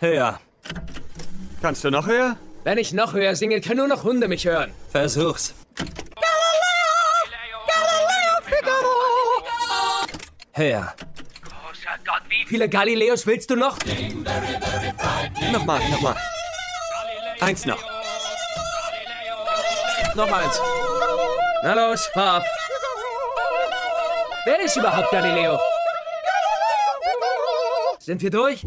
Höher. Kannst du noch höher? Wenn ich noch höher singe, können nur noch Hunde mich hören. Versuch's. Höher. Wie viele Galileos willst du noch? Nochmal, nochmal. Eins noch. Noch eins. Na los, fahr ab. Wer ist überhaupt Galileo? Sind wir durch?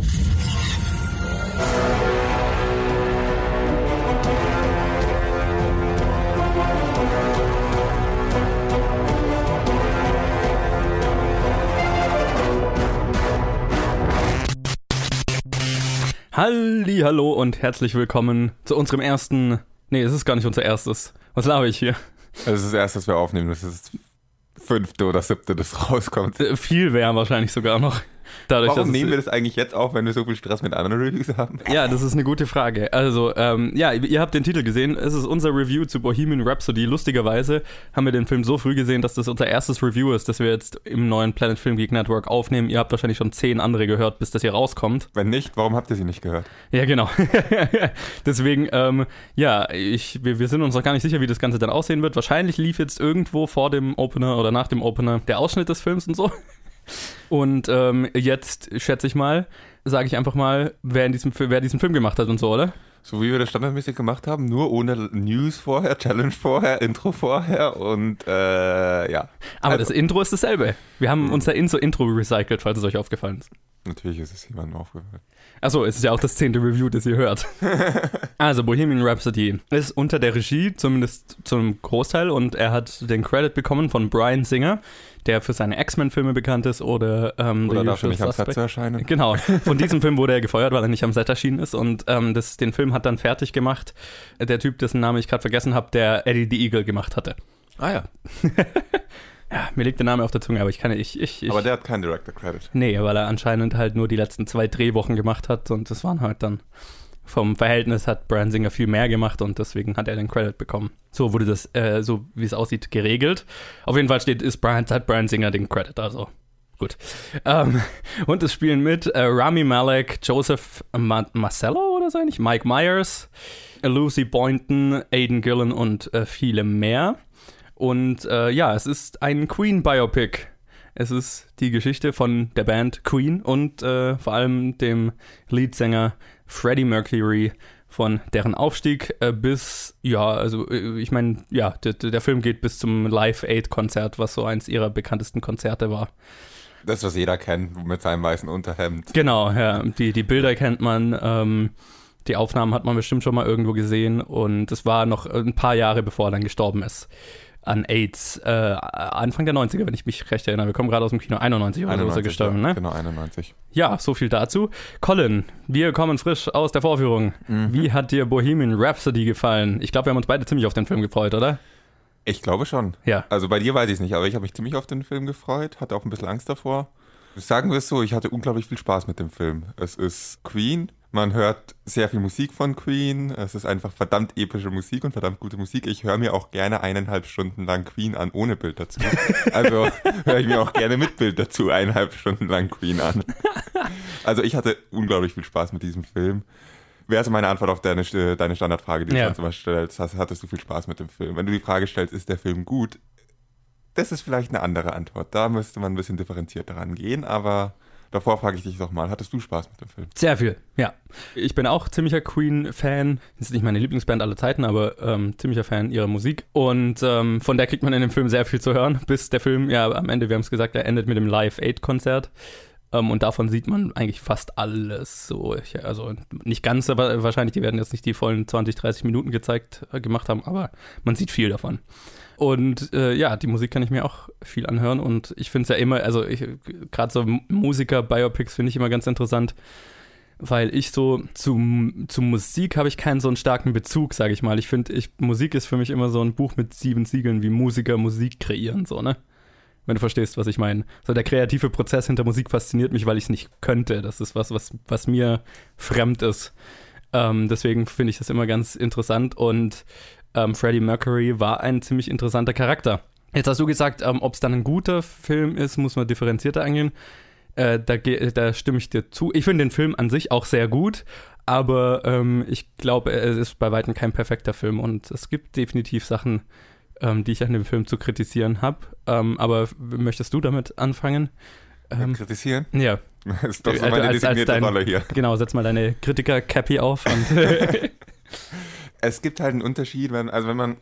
Halli, hallo und herzlich willkommen zu unserem ersten. Nee, es ist gar nicht unser erstes. Was laber ich hier? Das ist das erste, was wir aufnehmen. Das ist das fünfte oder siebte, das rauskommt. Äh, Viel wäre wahrscheinlich sogar noch. Dadurch, Warum nehmen wir das eigentlich jetzt auf, wenn wir so viel Stress mit anderen Reviews haben? Ja, das ist eine gute Frage. Also, ähm, ja, ihr habt den Titel gesehen. Es ist unser Review zu Bohemian Rhapsody. Lustigerweise haben wir den Film so früh gesehen, dass das unser erstes Review ist, das wir jetzt im neuen Planet Film Geek Network aufnehmen. Ihr habt wahrscheinlich schon zehn andere gehört, bis das hier rauskommt. Wenn nicht, warum habt ihr sie nicht gehört? Ja, genau. Deswegen, ähm, ja, ich, wir, wir sind uns noch gar nicht sicher, wie das Ganze dann aussehen wird. Wahrscheinlich lief jetzt irgendwo vor dem Opener oder nach dem Opener der Ausschnitt des Films und so. Und ähm, jetzt schätze ich mal, sage ich einfach mal, wer, diesem, wer diesen Film gemacht hat und so, oder? So wie wir das standardmäßig gemacht haben, nur ohne News vorher, Challenge vorher, Intro vorher und äh, ja. Aber Also- das Intro ist dasselbe. Wir haben unser In- so Intro recycelt, falls es euch aufgefallen ist. Natürlich ist es jemandem aufgefallen. Achso, es ist ja auch das zehnte Review, das ihr hört. also, Bohemian Rhapsody ist unter der Regie, zumindest zum Großteil, und er hat den Credit bekommen von Brian Singer, der für seine X-Men-Filme bekannt ist oder ähm, Oder dafür nicht am Set zu erscheinen. Genau, von diesem Film wurde er gefeuert, weil er nicht am Set erschienen ist und ähm, das, den Film hat dann fertig gemacht der Typ, dessen Namen ich gerade vergessen habe, der Eddie the Eagle gemacht hatte. Ah ja. Ja, mir liegt der Name auf der Zunge, aber ich kann ich, ich, ich Aber der hat keinen Director Credit. Nee, weil er anscheinend halt nur die letzten zwei Drehwochen gemacht hat und das waren halt dann vom Verhältnis hat Brian Singer viel mehr gemacht und deswegen hat er den Credit bekommen. So wurde das, äh, so wie es aussieht, geregelt. Auf jeden Fall steht, ist Brian, hat Brian Singer den Credit, also gut. Ähm, und es spielen mit äh, Rami Malek, Joseph Ma Marcello oder so ähnlich, Mike Myers, Lucy Boynton, Aidan Gillen und äh, viele mehr. Und äh, ja, es ist ein Queen-Biopic. Es ist die Geschichte von der Band Queen und äh, vor allem dem Leadsänger Freddie Mercury von deren Aufstieg äh, bis, ja, also äh, ich meine, ja, der, der Film geht bis zum Live-Aid-Konzert, was so eins ihrer bekanntesten Konzerte war. Das, was jeder kennt, mit seinem weißen Unterhemd. Genau, ja, die, die Bilder kennt man, ähm, die Aufnahmen hat man bestimmt schon mal irgendwo gesehen und es war noch ein paar Jahre bevor er dann gestorben ist an AIDS. Äh, Anfang der 90er, wenn ich mich recht erinnere. Wir kommen gerade aus dem Kino 91 oder so ist er gestorben, ja, ne? Genau, 91. Ja, so viel dazu. Colin, wir kommen frisch aus der Vorführung. Wie hat dir Bohemian Rhapsody gefallen? Ich glaube, wir haben uns beide ziemlich auf den Film gefreut, oder? Ich glaube schon. Ja. Also bei dir weiß ich es nicht, aber ich habe mich ziemlich auf den Film gefreut, hatte auch ein bisschen Angst davor. Sagen wir es so, ich hatte unglaublich viel Spaß mit dem Film. Es ist Queen, man hört sehr viel Musik von Queen, es ist einfach verdammt epische Musik und verdammt gute Musik. Ich höre mir auch gerne eineinhalb Stunden lang Queen an, ohne Bild dazu. Also höre ich mir auch gerne mit Bild dazu eineinhalb Stunden lang Queen an. Also ich hatte unglaublich viel Spaß mit diesem Film. Wäre also meine Antwort auf deine, äh, deine Standardfrage, die du Ja. sonst immer stellst. Hast, hattest du viel Spaß mit dem Film? Wenn du die Frage stellst, ist der Film gut? Das ist vielleicht eine andere Antwort. Da müsste man ein bisschen differenzierter rangehen, aber davor frage ich dich doch mal, hattest du Spaß mit dem Film? Sehr viel, ja. Ich bin auch ziemlicher Queen-Fan. Das ist nicht meine Lieblingsband aller Zeiten, aber ähm, ziemlicher Fan ihrer Musik. Und ähm, von der kriegt man in dem Film sehr viel zu hören, bis der Film, ja, am Ende, wir haben es gesagt, er endet mit dem Live-Aid-Konzert. Ähm, und davon sieht man eigentlich fast alles so. Ich, also nicht ganz, aber wahrscheinlich, die werden jetzt nicht die vollen 20, 30 Minuten gezeigt, äh, gemacht haben, aber man sieht viel davon. Und äh, ja, die Musik kann ich mir auch viel anhören und ich finde es ja immer, also gerade so Musiker-Biopics finde ich immer ganz interessant, weil ich so zu, zu Musik habe ich keinen so einen starken Bezug, sage ich mal. Ich finde, ich, Musik ist für mich immer so ein Buch mit sieben Siegeln, wie Musiker Musik kreieren, so, ne? Wenn du verstehst, was ich meine. So der kreative Prozess hinter Musik fasziniert mich, weil ich es nicht könnte. Das ist was, was, was mir fremd ist. Ähm, deswegen finde ich das immer ganz interessant und ähm, Freddie Mercury war ein ziemlich interessanter Charakter. Jetzt hast du gesagt, ähm, ob es dann ein guter Film ist, muss man differenzierter angehen. Äh, da, ge- da stimme ich dir zu. Ich finde den Film an sich auch sehr gut, aber ähm, ich glaube, es ist bei weitem kein perfekter Film und es gibt definitiv Sachen, ähm, die ich an dem Film zu kritisieren habe. Ähm, aber möchtest du damit anfangen? Ähm, Kritisieren? ja, Das ist doch so Äh, meine als- als dein- hier. genau, setz mal deine Kritiker-Cappy auf und Es gibt halt einen Unterschied, wenn, also wenn man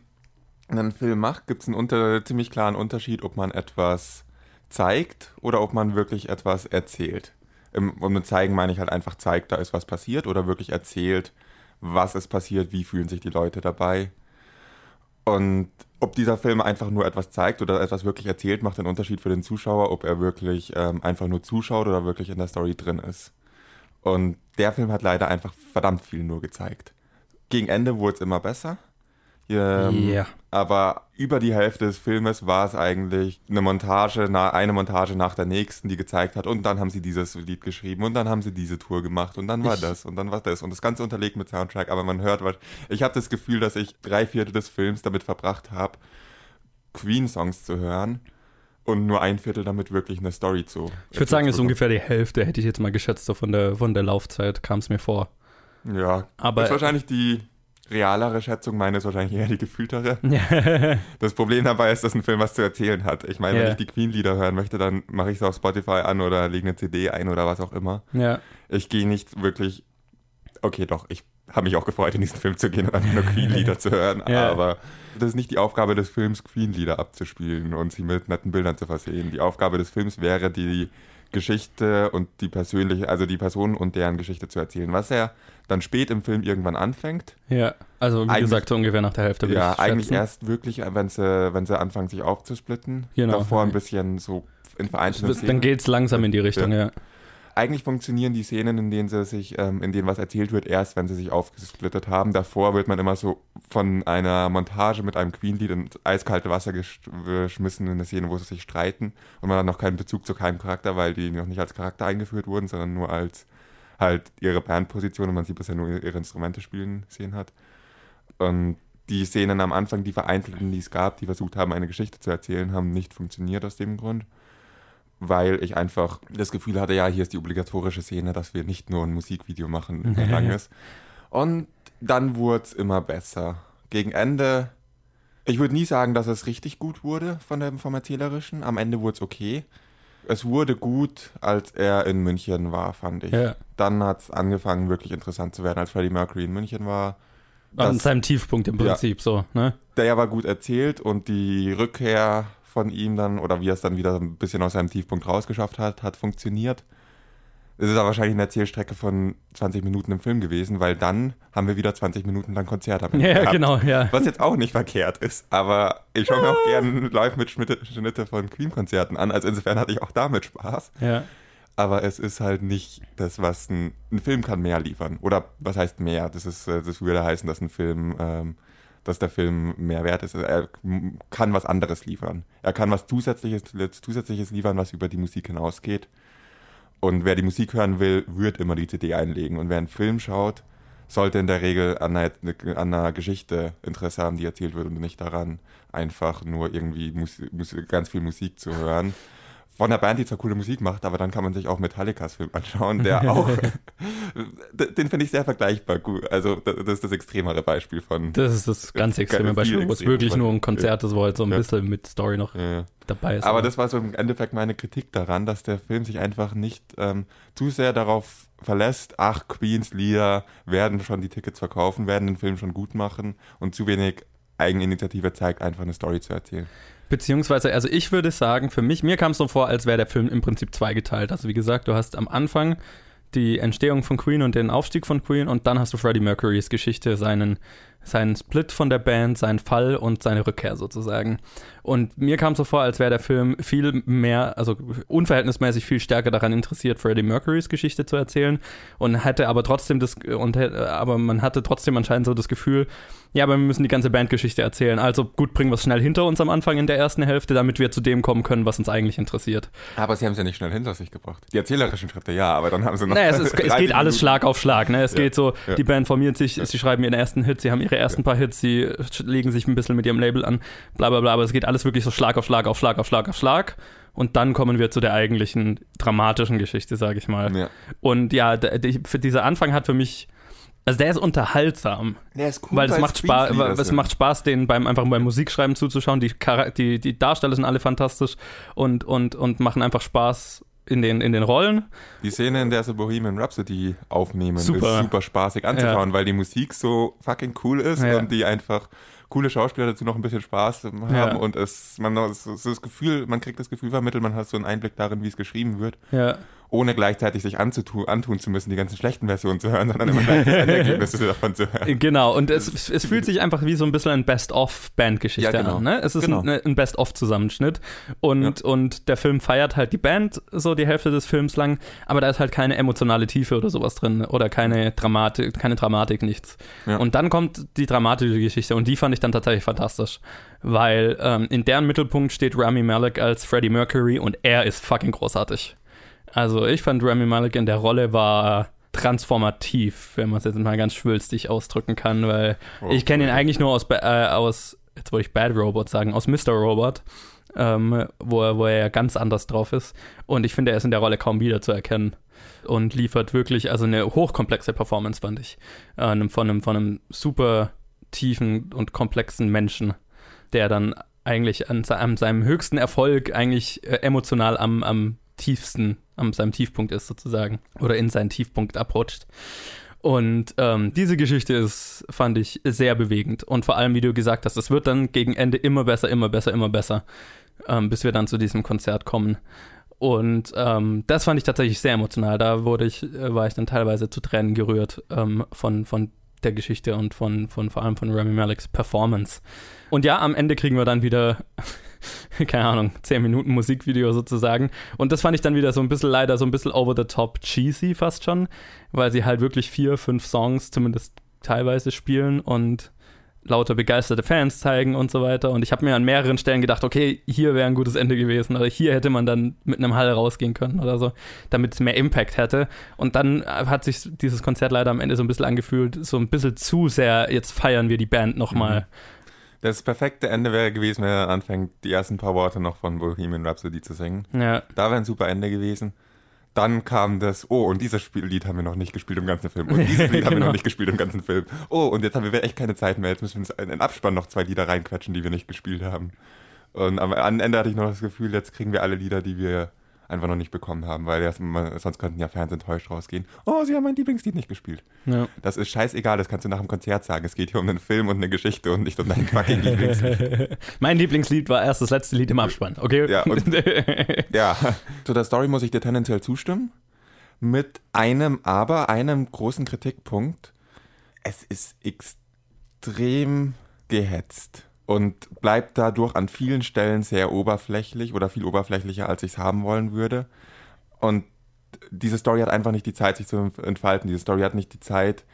einen Film macht, gibt es einen unter, ziemlich klaren Unterschied, ob man etwas zeigt oder ob man wirklich etwas erzählt. Und mit zeigen meine ich halt einfach zeigt, da ist was passiert oder wirklich erzählt, was ist passiert, wie fühlen sich die Leute dabei. Und ob dieser Film einfach nur etwas zeigt oder etwas wirklich erzählt, macht einen Unterschied für den Zuschauer, ob er wirklich ähm, einfach nur zuschaut oder wirklich in der Story drin ist. Und der Film hat leider einfach verdammt viel nur gezeigt. Gegen Ende wurde es immer besser. Ähm, Ja. Aber über die Hälfte des Filmes war es eigentlich eine Montage, eine Montage nach der nächsten, die gezeigt hat. Und dann haben sie dieses Lied geschrieben und dann haben sie diese Tour gemacht und dann war Ich- das und dann war das. Und das Ganze unterlegt mit Soundtrack. Aber man hört was. Ich habe das Gefühl, dass ich drei Viertel des Films damit verbracht habe, Queen-Songs zu hören und nur ein Viertel damit wirklich eine Story zu. ich würde sagen, es ist ungefähr die Hälfte, hätte ich jetzt mal geschätzt, so von der, von der Laufzeit kam es mir vor. Ja, Aber- das ist wahrscheinlich die realere Schätzung, meine ist wahrscheinlich eher die gefühltere. ja, Das Problem dabei ist, dass ein Film was zu erzählen hat. Ich meine, Ja. wenn ich die Queen-Lieder hören möchte, dann mache ich es auf Spotify an oder lege eine CD ein oder was auch immer. Ich gehe nicht wirklich. Okay, doch, ich habe mich auch gefreut, in diesen Film zu gehen und einfach nur Queen-Lieder zu hören. Ja. Aber das ist nicht die Aufgabe des Films, Queen-Lieder abzuspielen und sie mit netten Bildern zu versehen. Die Aufgabe des Films wäre, die Geschichte und die persönliche, also die Personen und deren Geschichte zu erzählen. Was er dann spät im Film irgendwann anfängt, ja, also wie Eigentlich- gesagt, so ungefähr nach der Hälfte ja, ich eigentlich schätzen. erst wirklich, wenn sie, wenn sie anfangen, sich aufzusplitten. Genau. Davor ein bisschen so in vereinzelten Dann geht es langsam in die Richtung, ja. Eigentlich funktionieren die Szenen, in denen sie sich, ähm, in denen was erzählt wird, erst wenn sie sich aufgesplittet haben. Davor wird man immer so von einer Montage mit einem Queen-Lied ins eiskalte Wasser gesch- geschmissen in eine Szene, wo sie sich streiten und man hat noch keinen Bezug zu keinem Charakter, weil die noch nicht als Charakter eingeführt wurden, sondern nur als halt ihre Bandposition und man sie bisher nur ihre Instrumente spielen sehen hat. Und die Szenen am Anfang, die vereinzelten, die es gab, die versucht haben, eine Geschichte zu erzählen, haben nicht funktioniert aus dem Grund. Weil ich einfach das Gefühl hatte, ja, hier ist die obligatorische Szene, dass wir nicht nur ein Musikvideo machen, das lang ist. Und dann wurde es immer besser. Gegen Ende, ich würde nie sagen, dass es richtig gut wurde von dem, vom Erzählerischen. Am Ende wurde es okay. Es wurde gut, als er in München war, fand ich. Ja. Dann hat es angefangen, wirklich interessant zu werden, als Freddie Mercury in München war. An seinem Tiefpunkt im Ja. Prinzip, so, ne? der war gut erzählt und die Rückkehr von ihm dann, oder wie er es dann wieder ein bisschen aus seinem Tiefpunkt rausgeschafft hat, hat funktioniert. Es ist aber wahrscheinlich eine Erzählstrecke von 20 Minuten im Film gewesen, weil dann haben wir wieder 20 Minuten lang Konzert am Ende Ja, gehabt. genau, ja. Was jetzt auch nicht verkehrt ist, aber ich schaue mir auch gerne Live-Mitschnitte von Queen-Konzerten an, also insofern hatte ich auch damit Spaß. Ja. Aber es ist halt nicht das, was ein, ein Film kann mehr liefern. Oder was heißt mehr? Das ist, äh, das würde heißen, dass ein Film, ähm, dass der Film mehr wert ist. Er m- kann was anderes liefern. Er kann was Zusätzliches, Zusätzliches liefern, was über die Musik hinausgeht. Und wer die Musik hören will, wird immer die CD einlegen. Und wer einen Film schaut, sollte in der Regel an einer, an einer Geschichte Interesse haben, die erzählt wird und nicht daran, einfach nur irgendwie Mus Mus ganz viel Musik zu hören. Von der Band, die zwar coole Musik macht, aber dann kann man sich auch Metallicas Film anschauen, der auch, den finde ich sehr vergleichbar gut. Also das ist das extremere Beispiel von, Das ist das ganz extreme Beispiel, wo es wirklich nur ein. Konzert ist, wo halt so ein Ja. bisschen mit Story noch äh, dabei ist. Aber das war so im Endeffekt meine Kritik daran, dass der Film sich einfach nicht ähm, zu sehr darauf verlässt, ach, Queens Lieder werden schon die Tickets verkaufen, werden den Film schon gut machen und zu wenig Eigeninitiative zeigt, einfach eine Story zu erzählen. Beziehungsweise, also ich würde sagen, für mich, mir kam es so vor, als wäre der Film im Prinzip zweigeteilt. Also wie gesagt, du hast am Anfang die Entstehung von Queen und den Aufstieg von Queen und dann hast du Freddie Mercurys Geschichte, seinen, seinen Split von der Band, seinen Fall und seine Rückkehr sozusagen. Und mir kam es so vor, als wäre der Film viel mehr, also unverhältnismäßig viel stärker daran interessiert, Freddie Mercurys Geschichte zu erzählen und hätte aber trotzdem das, und hätte- aber man hatte trotzdem anscheinend so das Gefühl, ja, aber wir müssen die ganze Bandgeschichte erzählen. Also gut, bringen wir es schnell hinter uns am Anfang in der ersten Hälfte, damit wir zu dem kommen können, was uns eigentlich interessiert. Aber sie haben es ja nicht schnell hinter sich gebracht. Die erzählerischen Schritte ja, aber dann haben sie noch. Naja, es, ist, es 30 geht alles Minuten- Schlag auf Schlag. Ne? Es Ja, geht so, ja. die Band formiert sich, sie schreiben ihren ersten Hit, sie haben ihre ersten paar Hits, sie legen sich ein bisschen mit ihrem Label an, bla bla bla, aber es geht alles wirklich so Schlag auf Schlag auf Schlag auf Schlag auf Schlag. Und dann kommen wir zu der eigentlichen dramatischen Geschichte, sage ich mal. Ja. Und ja, dieser Anfang hat für mich, also der ist unterhaltsam. Der ist cool, weil es weil macht Spaß, Queens-Lieder es macht Spaß, den beim einfach beim Musikschreiben zuzuschauen. Die, die, die Darsteller sind alle fantastisch und, und, und machen einfach Spaß in den, in den Rollen. Die Szene, in der sie Bohemian Rhapsody aufnehmen, Super. ist super spaßig anzuschauen, weil die Musik so fucking cool ist Ja. und die einfach coole Schauspieler dazu noch ein bisschen Spaß haben Ja. und es, man es ist das Gefühl, man kriegt das Gefühl vermittelt, man hat so einen Einblick darin, wie es geschrieben wird, Ja. Ohne gleichzeitig sich anzutun, antun zu müssen, die ganzen schlechten Versionen zu hören, sondern immer gleich das Endergebnis davon zu hören. Genau, und es, es fühlt sich einfach wie so ein bisschen ein Best-of-Bandgeschichte Ja, genau. an. Ne? Es ist Genau. ein, ein Best-of-Zusammenschnitt. Und, und der Film feiert halt die Band so die Hälfte des Films lang, aber da ist halt keine emotionale Tiefe oder sowas drin oder keine Dramatik, keine Dramatik, nichts. Ja. Und dann kommt die dramatische Geschichte und die fand ich dann tatsächlich fantastisch, weil ähm, in deren Mittelpunkt steht Rami Malek als Freddie Mercury und er ist fucking großartig. Also ich fand Rami Malek in der Rolle war transformativ, wenn man es jetzt mal ganz schwülstig ausdrücken kann, weil Oh, ich kenne ihn eigentlich nur aus, äh, aus, jetzt wollte ich Bad Robot sagen, aus Mr. Robot, ähm, wo, er, wo er ja ganz anders drauf ist. Und ich finde, er ist in der Rolle kaum wiederzuerkennen und liefert wirklich, also eine hochkomplexe Performance, fand ich, äh, von, einem, von einem super tiefen und komplexen Menschen, der dann eigentlich an, an seinem höchsten Erfolg eigentlich äh, emotional am, am tiefsten, am seinem Tiefpunkt ist sozusagen oder in seinen Tiefpunkt abrutscht. Und ähm, diese Geschichte ist, fand ich, sehr bewegend. Und vor allem, wie du gesagt hast, es wird dann gegen Ende immer besser, immer besser, immer besser, ähm, bis wir dann zu diesem Konzert kommen. Und ähm, das fand ich tatsächlich sehr emotional. Da wurde ich, äh, war ich dann teilweise zu Tränen gerührt ähm, von, von der Geschichte und von, von vor allem von Rami Maleks Performance. Und ja, am Ende kriegen wir dann wieder, keine Ahnung, 10 Minuten Musikvideo sozusagen. Und das fand ich dann wieder so ein bisschen leider so ein bisschen over the top cheesy fast schon, weil sie halt wirklich vier, fünf Songs zumindest teilweise spielen und lauter begeisterte Fans zeigen und so weiter. Und ich habe mir an mehreren Stellen gedacht, okay, hier wäre ein gutes Ende gewesen oder hier hätte man dann mit einem Hall rausgehen können oder so, damit es mehr Impact hätte. Und dann hat sich dieses Konzert leider am Ende so ein bisschen angefühlt, so ein bisschen zu sehr, jetzt feiern wir die Band nochmal. Das perfekte Ende wäre gewesen, wenn er anfängt, die ersten paar Worte noch von Bohemian Rhapsody zu singen. Ja. Da wäre ein super Ende gewesen. Dann kam das, oh, und dieses Spiel- Lied haben wir noch nicht gespielt im ganzen Film. Und dieses Lied haben wir Genau. noch nicht gespielt im ganzen Film. Oh, und jetzt haben wir echt keine Zeit mehr. Jetzt müssen wir uns in den Abspann noch zwei Lieder reinquetschen, die wir nicht gespielt haben. Und am Ende hatte ich noch das Gefühl, jetzt kriegen wir alle Lieder, die wir einfach noch nicht bekommen haben, weil mal- sonst könnten ja Fans enttäuscht rausgehen. Oh, sie haben mein Lieblingslied nicht gespielt. ja. Das ist scheißegal, das kannst du nach dem Konzert sagen. Es geht hier um einen Film und eine Geschichte und nicht um dein fucking Lieblingslied. mein Lieblingslied war erst das letzte Lied im Abspann, okay? Ja, und- Ja, zu der Story muss ich dir tendenziell zustimmen. Mit einem Aber, einem großen Kritikpunkt. Es ist extrem gehetzt und bleibt dadurch an vielen Stellen sehr oberflächlich oder viel oberflächlicher, als ich es haben wollen würde. Und diese Story hat einfach nicht die Zeit, sich zu entfalten. Diese Story hat nicht die Zeit,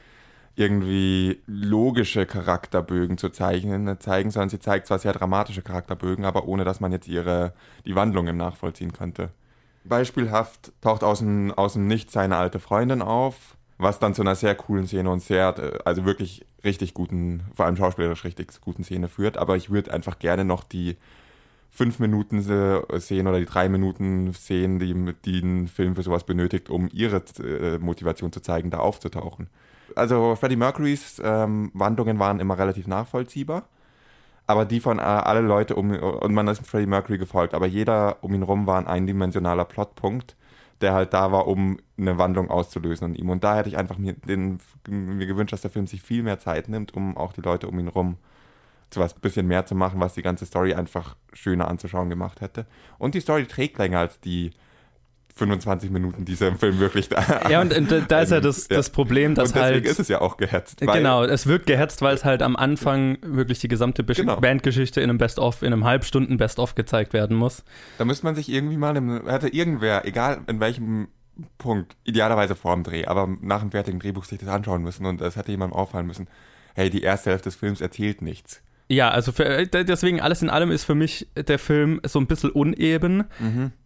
irgendwie logische Charakterbögen zu zeichnen, zeigen, sondern sie zeigt zwar sehr dramatische Charakterbögen, aber ohne dass man jetzt ihre die Wandlungen nachvollziehen könnte. Beispielhaft taucht aus dem, aus dem Nichts seine alte Freundin auf, was dann zu einer sehr coolen Szene und sehr, äh, also wirklich richtig guten, vor allem schauspielerisch richtig guten Szene führt. Aber ich würde einfach gerne noch die fünf Minuten äh, sehen oder die drei Minuten sehen, die, die ein Film für sowas benötigt, um ihre äh, Motivation zu zeigen, da aufzutauchen. Also Freddie Mercurys ähm, Wandlungen waren immer relativ nachvollziehbar, aber die von äh, alle Leute um und man ist Freddie Mercury gefolgt, aber jeder um ihn rum war ein eindimensionaler Plotpunkt, der halt da war, um eine Wandlung auszulösen an ihm. Und da hätte ich einfach mir, den, mir gewünscht, dass der Film sich viel mehr Zeit nimmt, um auch die Leute um ihn rum zu was bisschen mehr zu machen, was die ganze Story einfach schöner anzuschauen gemacht hätte. Und die Story trägt länger als die 25 Minuten, die sie im Film wirklich da. Ja, und, und da ist ja das, Ja. das Problem, dass und deswegen halt. ist es ja auch gehetzt. Genau, es wirkt gehetzt, weil es halt am Anfang wirklich die gesamte Besch- Genau. Bandgeschichte in einem Best-of, in einem Halbstunden Best-of gezeigt werden muss. Da müsste man sich irgendwie mal, im, hätte irgendwer, egal in welchem Punkt, idealerweise vor dem Dreh, aber nach dem fertigen Drehbuch sich das anschauen müssen und es hätte jemandem auffallen müssen, hey, die erste Hälfte des Films erzählt nichts. Ja, also für, äh, deswegen alles in allem ist für mich der Film so ein bisschen uneben,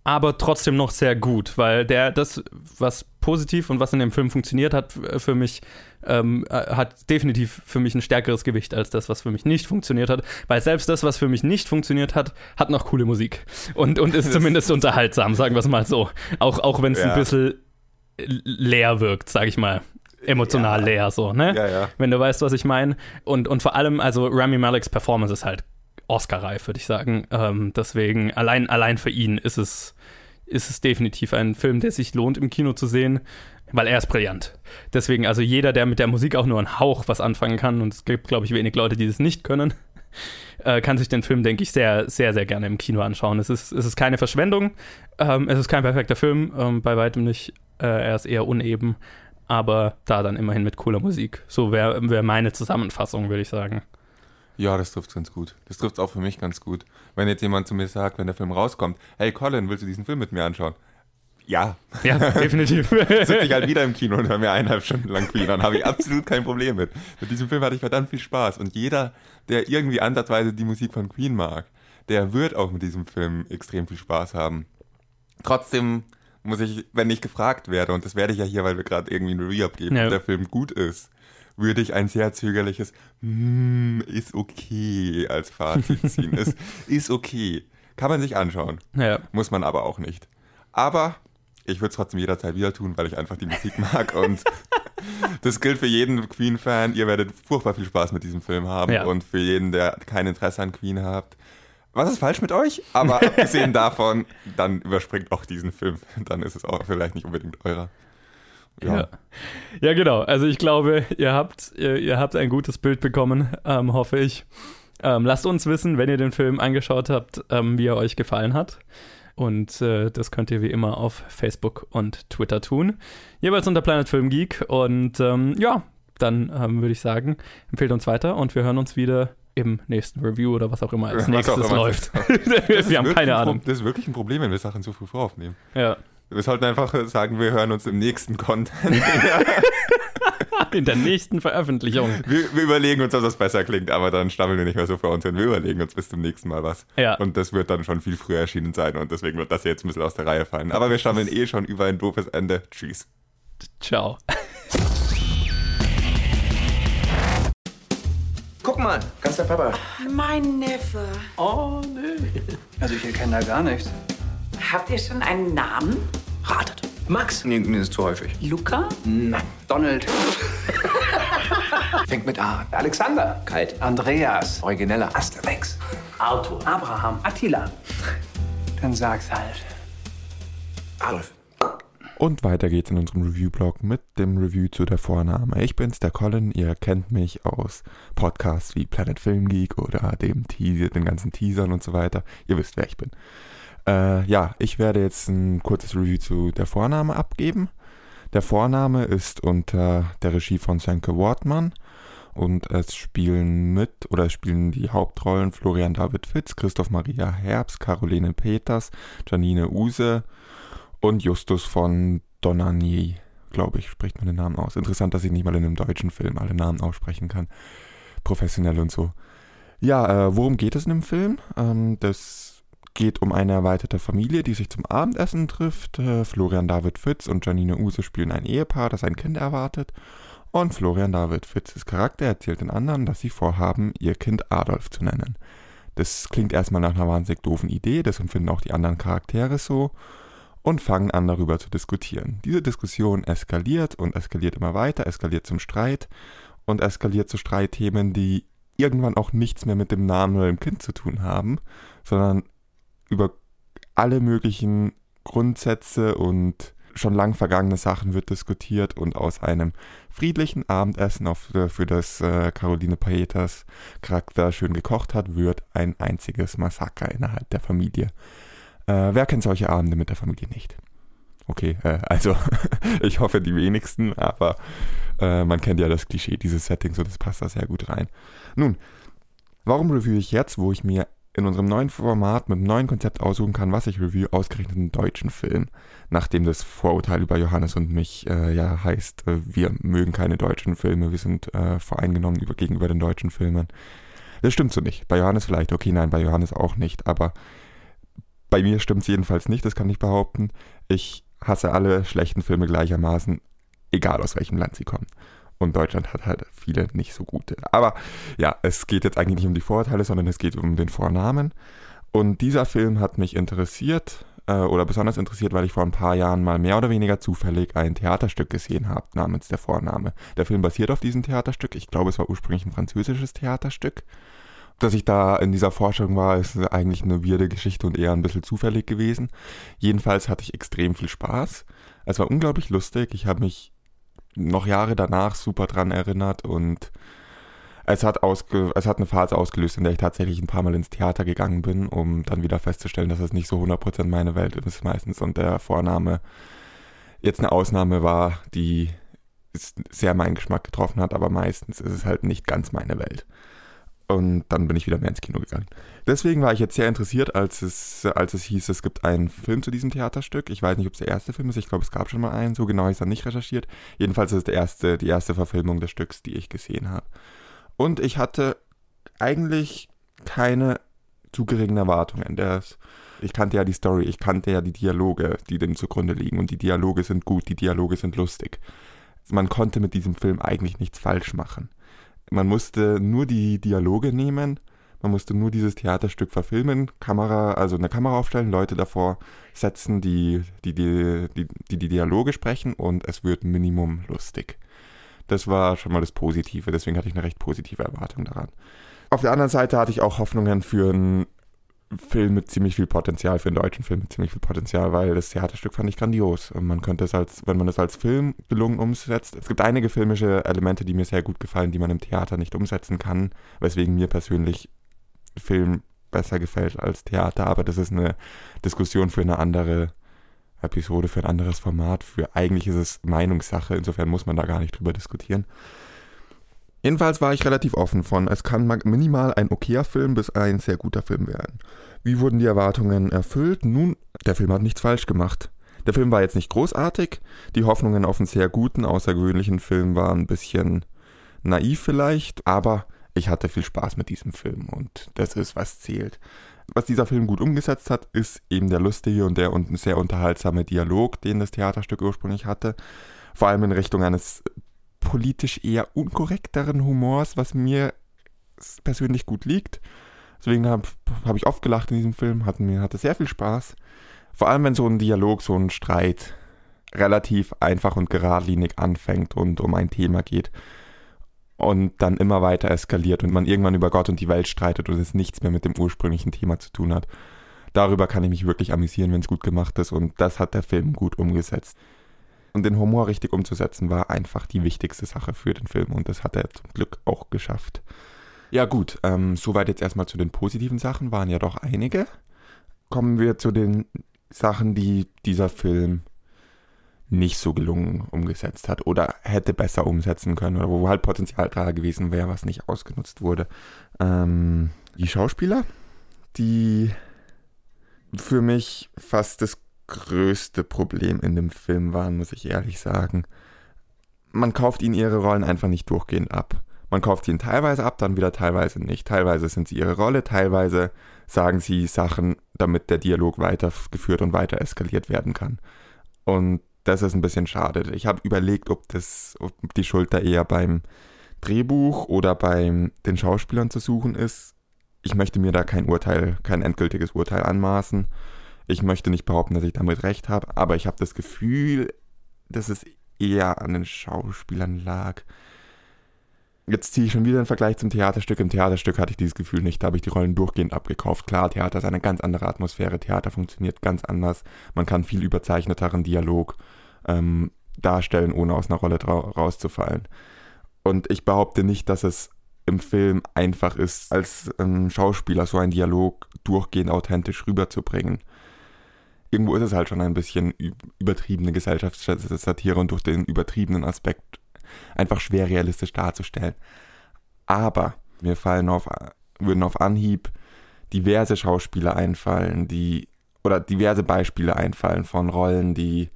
aber trotzdem noch sehr gut, weil der das, was positiv und was in dem Film funktioniert hat, f- für mich ähm, äh, hat definitiv für mich ein stärkeres Gewicht als das, was für mich nicht funktioniert hat, weil selbst das, was für mich nicht funktioniert hat, hat noch coole Musik und, und ist zumindest unterhaltsam, sagen wir es mal so. Auch, auch wenn es Ja. ein bisschen leer wirkt, sag ich mal. Emotional Ja. leer, so, ne? Ja, ja. wenn du weißt, was ich meine. Und, und vor allem, also Rami Maleks Performance ist halt Oscar-reif, würde ich sagen. Ähm, deswegen, allein, allein für ihn ist es, ist es definitiv ein Film, der sich lohnt, im Kino zu sehen, weil er ist brillant. Deswegen, also jeder, der mit der Musik auch nur einen Hauch was anfangen kann, und es gibt, glaube ich, wenig Leute, die das nicht können, äh, kann sich den Film, denke ich, sehr, sehr, sehr gerne im Kino anschauen. Es ist, es ist keine Verschwendung, ähm, es ist kein perfekter Film, ähm, bei weitem nicht. Äh, er ist eher uneben, aber da dann immerhin mit cooler Musik. So wäre wär meine Zusammenfassung, würde ich sagen. Ja, das trifft ganz gut. Das trifft auch für mich ganz gut. Wenn jetzt jemand zu mir sagt, wenn der Film rauskommt, hey Colin, willst du diesen Film mit mir anschauen? Ja, Ja, definitiv. sitze ich halt wieder im Kino und höre mir eineinhalb Stunden lang Queen an. Habe ich absolut kein Problem mit. Mit diesem Film hatte ich verdammt viel Spaß. Und jeder, der irgendwie ansatzweise die Musik von Queen mag, der wird auch mit diesem Film extrem viel Spaß haben. Trotzdem muss ich, wenn ich gefragt werde, und das werde ich ja hier, weil wir gerade irgendwie ein Review abgeben, Ja. ob der Film gut ist, würde ich ein sehr zögerliches "Hmm, ist okay als Fazit ziehen. ist, ist okay. Kann man sich anschauen. ja. Muss man aber auch nicht. Aber ich würde es trotzdem jederzeit wieder tun, weil ich einfach die Musik mag und das gilt für jeden Queen-Fan. Ihr werdet furchtbar viel Spaß mit diesem Film haben Ja. und für jeden, der kein Interesse an Queen hat. Was ist falsch mit euch? Aber abgesehen davon, dann überspringt auch diesen Film. Dann ist es auch vielleicht nicht unbedingt eurer. Ja. ja, genau. Also ich glaube, ihr habt, ihr, ihr habt ein gutes Bild bekommen, ähm, hoffe ich. Ähm, lasst uns wissen, wenn ihr den Film angeschaut habt, ähm, wie er euch gefallen hat. Und äh, das könnt ihr wie immer auf Facebook und Twitter tun. Jeweils unter Planet Film Geek. Und ähm, ja, dann ähm, würde ich sagen, empfehlt uns weiter und wir hören uns wieder im nächsten Review oder was auch immer als nächstes immer. läuft. Wir haben keine ein Pro- Ahnung. Das ist wirklich ein Problem, wenn wir Sachen zu früh voraufnehmen. Ja. Wir sollten einfach sagen, wir hören uns im nächsten Content. In der nächsten Veröffentlichung. Wir, wir überlegen uns, dass das besser klingt, aber dann stammeln wir nicht mehr so vor uns hin. Wir überlegen uns bis zum nächsten Mal was. Ja. Und das wird dann schon viel früher erschienen sein und deswegen wird das jetzt ein bisschen aus der Reihe fallen. Aber wir stammeln eh schon über ein doofes Ende. Tschüss. Ciao. Guck mal, ganz der Papa. Mein Neffe. Oh, nee. Also ich erkenne da gar nichts. Habt ihr schon einen Namen? Ratet. Max. Nee, nee, ist zu häufig. Luca? Nein. Donald. Fängt mit A. an. Alexander. Kalt. Andreas. Origineller. Asterix. Arthur. Abraham. Attila. Dann sag's halt. Adolf. Und weiter geht's in unserem Review-Blog mit dem Review zu der Vorname. Ich bin's, der Colin. Ihr kennt mich aus Podcasts wie Planet Film Geek oder dem Teaser, den ganzen Teasern und so weiter. Ihr wisst, wer ich bin. Äh, ja, ich werde jetzt ein kurzes Review zu der Vorname abgeben. Der Vorname ist unter der Regie von Senke Wortmann und es spielen mit oder spielen die Hauptrollen Florian David Fitz, Christoph Maria Herbst, Caroline Peters, Janine Use und Justus von Donanier, glaube ich, spricht man den Namen aus. Interessant, dass ich nicht mal in einem deutschen Film alle Namen aussprechen kann. Professionell und so. Ja, äh, worum geht es in dem Film? Ähm, das geht um eine erweiterte Familie, die sich zum Abendessen trifft. Äh, Florian David Fitz und Janine Use spielen ein Ehepaar, das ein Kind erwartet. Und Florian David Fitzes Charakter erzählt den anderen, dass sie vorhaben, ihr Kind Adolf zu nennen. Das klingt erstmal nach einer wahnsinnig doofen Idee, das empfinden auch die anderen Charaktere so und fangen an darüber zu diskutieren. Diese Diskussion eskaliert und eskaliert immer weiter, eskaliert zum Streit und eskaliert zu Streitthemen, die irgendwann auch nichts mehr mit dem Namen oder dem Kind zu tun haben, sondern über alle möglichen Grundsätze und schon lang vergangene Sachen wird diskutiert und aus einem friedlichen Abendessen, auf, äh, für das äh, Caroline Paetas Charakter schön gekocht hat, wird ein einziges Massaker innerhalb der Familie. Äh, wer kennt solche Abende mit der Familie nicht? Okay, äh, also ich hoffe die wenigsten, aber äh, man kennt ja das Klischee dieses Settings und das passt da sehr gut rein. Nun, warum review ich jetzt, wo ich mir in unserem neuen Format mit einem neuen Konzept aussuchen kann, was ich review, ausgerechnet einen deutschen Film, nachdem das Vorurteil über Johannes und mich äh, ja heißt, äh, wir mögen keine deutschen Filme, wir sind äh, voreingenommen über, gegenüber den deutschen Filmen. Das stimmt so nicht. Bei Johannes vielleicht, okay, nein, bei Johannes auch nicht. Aber bei mir stimmt es jedenfalls nicht, das kann ich behaupten. Ich hasse alle schlechten Filme gleichermaßen, egal aus welchem Land sie kommen. Und Deutschland hat halt viele nicht so gute. Aber ja, es geht jetzt eigentlich nicht um die Vorurteile, sondern es geht um den Vornamen. Und dieser Film hat mich interessiert äh, oder besonders interessiert, weil ich vor ein paar Jahren mal mehr oder weniger zufällig ein Theaterstück gesehen habe namens Der Vorname. Der Film basiert auf diesem Theaterstück. Ich glaube, es war ursprünglich ein französisches Theaterstück. Dass ich da in dieser Forschung war, ist eigentlich eine weirde Geschichte und eher ein bisschen zufällig gewesen. Jedenfalls hatte ich extrem viel Spaß. Es war unglaublich lustig. Ich habe mich noch Jahre danach super dran erinnert und es hat, ausge es hat eine Phase ausgelöst, in der ich tatsächlich ein paar Mal ins Theater gegangen bin, um dann wieder festzustellen, dass es nicht so 100% meine Welt ist meistens und der Vorname jetzt eine Ausnahme war, die sehr meinen Geschmack getroffen hat, aber meistens ist es halt nicht ganz meine Welt. Und dann bin ich wieder mehr ins Kino gegangen. Deswegen war ich jetzt sehr interessiert, als es, als es hieß, es gibt einen Film zu diesem Theaterstück. Ich weiß nicht, ob es der erste Film ist. Ich glaube, es gab schon mal einen. So genau habe ich es dann nicht recherchiert. Jedenfalls ist es erste, die erste Verfilmung des Stücks, die ich gesehen habe. Und ich hatte eigentlich keine zu geringen Erwartungen. Das, ich kannte ja die Story, ich kannte ja die Dialoge, die dem zugrunde liegen. Und die Dialoge sind gut, die Dialoge sind lustig. Man konnte mit diesem Film eigentlich nichts falsch machen. Man musste nur die Dialoge nehmen, man musste nur dieses Theaterstück verfilmen, Kamera, also eine Kamera aufstellen, Leute davor setzen, die die, die, die, die, die Dialoge sprechen und es wird Minimum lustig. Das war schon mal das Positive, deswegen hatte ich eine recht positive Erwartung daran. Auf der anderen Seite hatte ich auch Hoffnungen für einen Film mit ziemlich viel Potenzial, für einen deutschen Film mit ziemlich viel Potenzial, weil das Theaterstück fand ich grandios. Und man könnte es als, wenn man es als Film gelungen umsetzt, es gibt einige filmische Elemente, die mir sehr gut gefallen, die man im Theater nicht umsetzen kann, weswegen mir persönlich Film besser gefällt als Theater, aber das ist eine Diskussion für eine andere Episode, für ein anderes Format. Für eigentlich ist es Meinungssache, insofern muss man da gar nicht drüber diskutieren. Jedenfalls war ich relativ offen von, es kann minimal ein okayer Film bis ein sehr guter Film werden. Wie wurden die Erwartungen erfüllt? Nun, der Film hat nichts falsch gemacht. Der Film war jetzt nicht großartig, die Hoffnungen auf einen sehr guten, außergewöhnlichen Film waren ein bisschen naiv vielleicht, aber ich hatte viel Spaß mit diesem Film und das ist, was zählt. Was dieser Film gut umgesetzt hat, ist eben der lustige und der sehr unterhaltsame Dialog, den das Theaterstück ursprünglich hatte. Vor allem in Richtung eines politisch eher unkorrekteren Humors, was mir persönlich gut liegt. Deswegen habe hab ich oft gelacht in diesem Film, hat mir hatte sehr viel Spaß. Vor allem, wenn so ein Dialog, so ein Streit relativ einfach und geradlinig anfängt und um ein Thema geht und dann immer weiter eskaliert und man irgendwann über Gott und die Welt streitet und es nichts mehr mit dem ursprünglichen Thema zu tun hat. Darüber kann ich mich wirklich amüsieren, wenn es gut gemacht ist und das hat der Film gut umgesetzt. Und den Humor richtig umzusetzen war einfach die wichtigste Sache für den Film und das hat er zum Glück auch geschafft. Ja gut, ähm, soweit jetzt erstmal zu den positiven Sachen, waren ja doch einige. Kommen wir zu den Sachen, die dieser Film nicht so gelungen umgesetzt hat oder hätte besser umsetzen können oder wo halt Potenzial da gewesen wäre, was nicht ausgenutzt wurde. Ähm, die Schauspieler, die für mich fast das größte Problem in dem Film waren, muss ich ehrlich sagen. Man kauft ihnen ihre Rollen einfach nicht durchgehend ab. Man kauft ihnen teilweise ab, dann wieder teilweise nicht. Teilweise sind sie ihre Rolle, teilweise sagen sie Sachen, damit der Dialog weitergeführt und weiter eskaliert werden kann. Und das ist ein bisschen schade. Ich habe überlegt, ob das, ob die Schuld da eher beim Drehbuch oder bei den Schauspielern zu suchen ist. Ich möchte mir da kein Urteil, kein endgültiges Urteil anmaßen. Ich möchte nicht behaupten, dass ich damit recht habe, aber ich habe das Gefühl, dass es eher an den Schauspielern lag. Jetzt ziehe ich schon wieder einen Vergleich zum Theaterstück. Im Theaterstück hatte ich dieses Gefühl nicht, da habe ich die Rollen durchgehend abgekauft. Klar, Theater ist eine ganz andere Atmosphäre, Theater funktioniert ganz anders. Man kann viel überzeichneteren Dialog ähm, darstellen, ohne aus einer Rolle rauszufallen. Und ich behaupte nicht, dass es im Film einfach ist, als ähm, Schauspieler so einen Dialog durchgehend authentisch rüberzubringen irgendwo ist es halt schon ein bisschen übertriebene Gesellschaftssatire und durch den übertriebenen Aspekt einfach schwer realistisch darzustellen. Aber mir fallen auf, würden auf Anhieb diverse Schauspieler einfallen, die oder diverse Beispiele einfallen von Rollen, die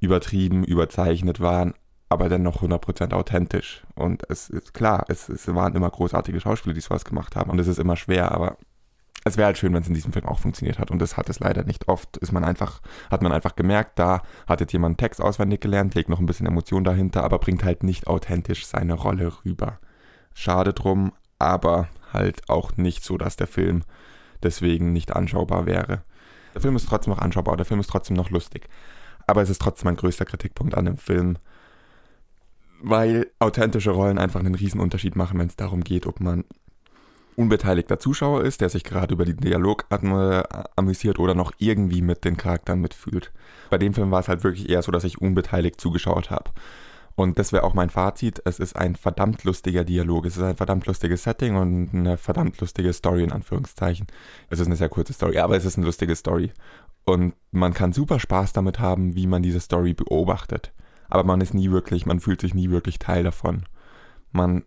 übertrieben, überzeichnet waren, aber dennoch 100% authentisch. Und es ist klar, es, es waren immer großartige Schauspieler, die sowas gemacht haben. Und es ist immer schwer, aber es wäre halt schön, wenn es in diesem Film auch funktioniert hat. Und das hat es leider nicht. Oft ist man einfach, hat man einfach gemerkt, da hat jetzt jemand Text auswendig gelernt, legt noch ein bisschen Emotion dahinter, aber bringt halt nicht authentisch seine Rolle rüber. Schade drum, aber halt auch nicht so, dass der Film deswegen nicht anschaubar wäre. Der Film ist trotzdem noch anschaubar, der Film ist trotzdem noch lustig. Aber es ist trotzdem mein größter Kritikpunkt an dem Film, weil authentische Rollen einfach einen Unterschied machen, wenn es darum geht, ob man unbeteiligter Zuschauer ist, der sich gerade über den Dialog amüsiert oder noch irgendwie mit den Charakteren mitfühlt. Bei dem Film war es halt wirklich eher so, dass ich unbeteiligt zugeschaut habe. Und das wäre auch mein Fazit. Es ist ein verdammt lustiger Dialog. Es ist ein verdammt lustiges Setting und eine verdammt lustige Story in Anführungszeichen. Es ist eine sehr kurze Story, aber es ist eine lustige Story. Und man kann super Spaß damit haben, wie man diese Story beobachtet. Aber man ist nie wirklich, man fühlt sich nie wirklich Teil davon. Man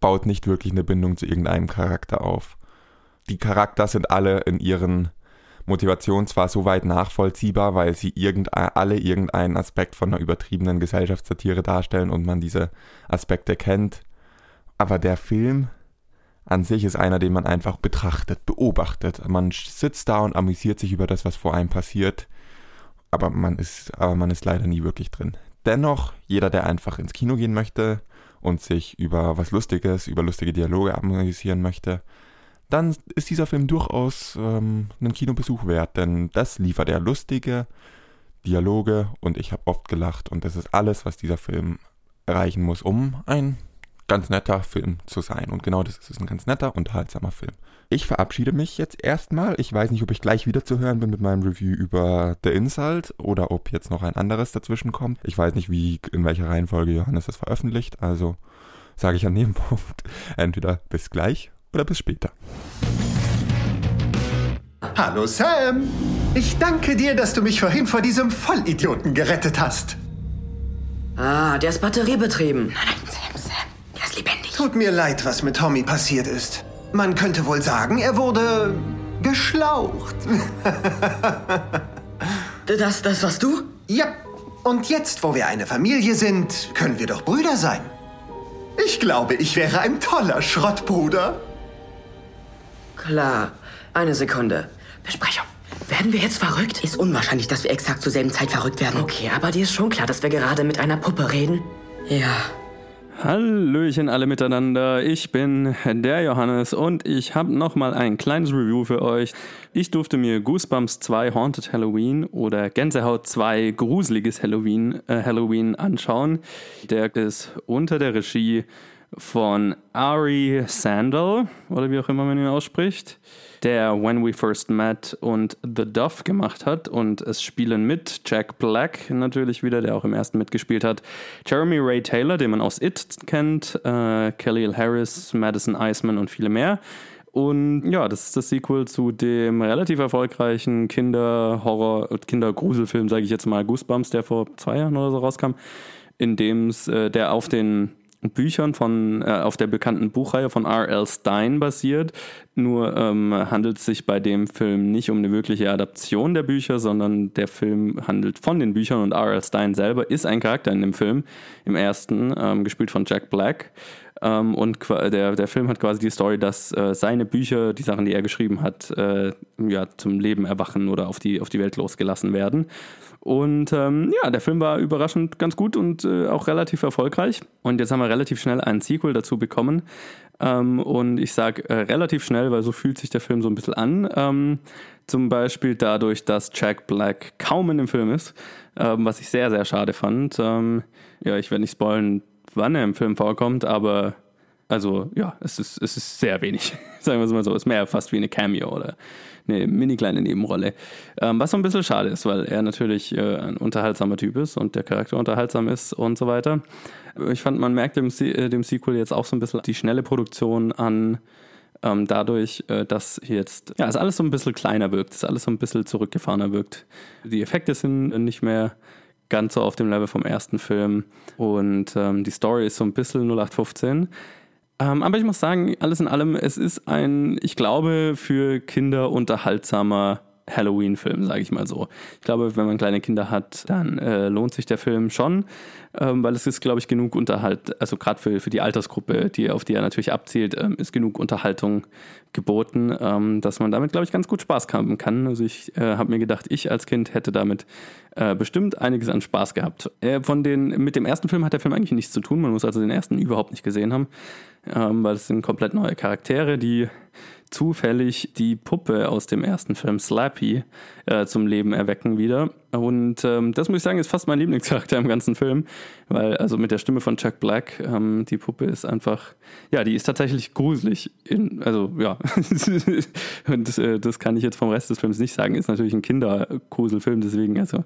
baut nicht wirklich eine Bindung zu irgendeinem Charakter auf. Die Charakter sind alle in ihren Motivationen zwar so weit nachvollziehbar, weil sie irgendein, alle irgendeinen Aspekt von einer übertriebenen Gesellschaftssatire darstellen und man diese Aspekte kennt, aber der Film an sich ist einer, den man einfach betrachtet, beobachtet. Man sitzt da und amüsiert sich über das, was vor einem passiert, aber man ist, aber man ist leider nie wirklich drin. Dennoch, jeder, der einfach ins Kino gehen möchte, und sich über was Lustiges, über lustige Dialoge amüsieren möchte, dann ist dieser Film durchaus ähm, einen Kinobesuch wert, denn das liefert er lustige Dialoge und ich habe oft gelacht und das ist alles, was dieser Film erreichen muss, um ein ganz netter Film zu sein. Und genau das ist es, ein ganz netter, unterhaltsamer Film. Ich verabschiede mich jetzt erstmal. Ich weiß nicht, ob ich gleich wieder zu hören bin mit meinem Review über The Insult oder ob jetzt noch ein anderes dazwischen kommt. Ich weiß nicht, wie, in welcher Reihenfolge Johannes das veröffentlicht. Also sage ich an dem Punkt entweder bis gleich oder bis später. Hallo Sam! Ich danke dir, dass du mich vorhin vor diesem Vollidioten gerettet hast. Ah, der ist batteriebetrieben. Nein, Sam, Tut mir leid, was mit Tommy passiert ist. Man könnte wohl sagen, er wurde geschlaucht. das, das warst du? Ja. Und jetzt, wo wir eine Familie sind, können wir doch Brüder sein. Ich glaube, ich wäre ein toller Schrottbruder. Klar. Eine Sekunde. Besprechung. Werden wir jetzt verrückt? Ist unwahrscheinlich, dass wir exakt zur selben Zeit verrückt werden. Okay, aber dir ist schon klar, dass wir gerade mit einer Puppe reden? Ja. Hallöchen alle miteinander, ich bin der Johannes und ich habe nochmal ein kleines Review für euch. Ich durfte mir Goosebumps 2 Haunted Halloween oder Gänsehaut 2 Gruseliges Halloween, äh, Halloween anschauen. Der ist unter der Regie von Ari Sandel oder wie auch immer man ihn ausspricht der When We First Met und The Dove gemacht hat. Und es spielen mit Jack Black natürlich wieder, der auch im ersten mitgespielt hat. Jeremy Ray Taylor, den man aus It kennt. Äh, Kelly Harris, Madison Eisman und viele mehr. Und ja, das ist das Sequel zu dem relativ erfolgreichen Kinder-Horror, Kinder-Gruselfilm, sage ich jetzt mal, Goosebumps, der vor zwei Jahren oder so rauskam, in dem es, äh, der auf den Büchern von, äh, auf der bekannten Buchreihe von R.L. Stein basiert. Nur ähm, handelt es sich bei dem Film nicht um eine wirkliche Adaption der Bücher, sondern der Film handelt von den Büchern und R.L. Stein selber ist ein Charakter in dem Film, im ersten, ähm, gespielt von Jack Black. Ähm, und der, der Film hat quasi die Story, dass äh, seine Bücher, die Sachen, die er geschrieben hat, äh, ja, zum Leben erwachen oder auf die, auf die Welt losgelassen werden. Und ähm, ja, der Film war überraschend ganz gut und äh, auch relativ erfolgreich. Und jetzt haben wir relativ schnell einen Sequel dazu bekommen. Ähm, und ich sage äh, relativ schnell, weil so fühlt sich der Film so ein bisschen an. Ähm, zum Beispiel dadurch, dass Jack Black kaum in dem Film ist, ähm, was ich sehr, sehr schade fand. Ähm, ja, ich werde nicht spoilen, wann er im Film vorkommt, aber also ja, es ist, es ist sehr wenig. Sagen wir es mal so. Es ist mehr fast wie eine Cameo oder eine mini kleine Nebenrolle. Ähm, was so ein bisschen schade ist, weil er natürlich äh, ein unterhaltsamer Typ ist und der Charakter unterhaltsam ist und so weiter. Ich fand, man merkt dem, äh, dem Sequel jetzt auch so ein bisschen die schnelle Produktion an. Ähm, dadurch, äh, dass jetzt ja, es alles so ein bisschen kleiner wirkt, es alles so ein bisschen zurückgefahrener wirkt. Die Effekte sind nicht mehr ganz so auf dem Level vom ersten Film und ähm, die Story ist so ein bisschen 0815. Ähm, aber ich muss sagen, alles in allem, es ist ein, ich glaube, für Kinder unterhaltsamer Halloween-Film, sage ich mal so. Ich glaube, wenn man kleine Kinder hat, dann äh, lohnt sich der Film schon, ähm, weil es ist, glaube ich, genug Unterhalt, also gerade für, für die Altersgruppe, die, auf die er natürlich abzielt, ähm, ist genug Unterhaltung geboten, ähm, dass man damit, glaube ich, ganz gut Spaß haben kann. Also ich äh, habe mir gedacht, ich als Kind hätte damit äh, bestimmt einiges an Spaß gehabt. Äh, von den, mit dem ersten Film hat der Film eigentlich nichts zu tun, man muss also den ersten überhaupt nicht gesehen haben, ähm, weil es sind komplett neue Charaktere, die zufällig die Puppe aus dem ersten Film Slappy äh, zum Leben erwecken wieder. Und ähm, das muss ich sagen, ist fast mein Lieblingscharakter im ganzen Film, weil also mit der Stimme von Chuck Black, ähm, die Puppe ist einfach, ja, die ist tatsächlich gruselig. In, also ja, und äh, das kann ich jetzt vom Rest des Films nicht sagen. Ist natürlich ein Kindergruselfilm, deswegen, also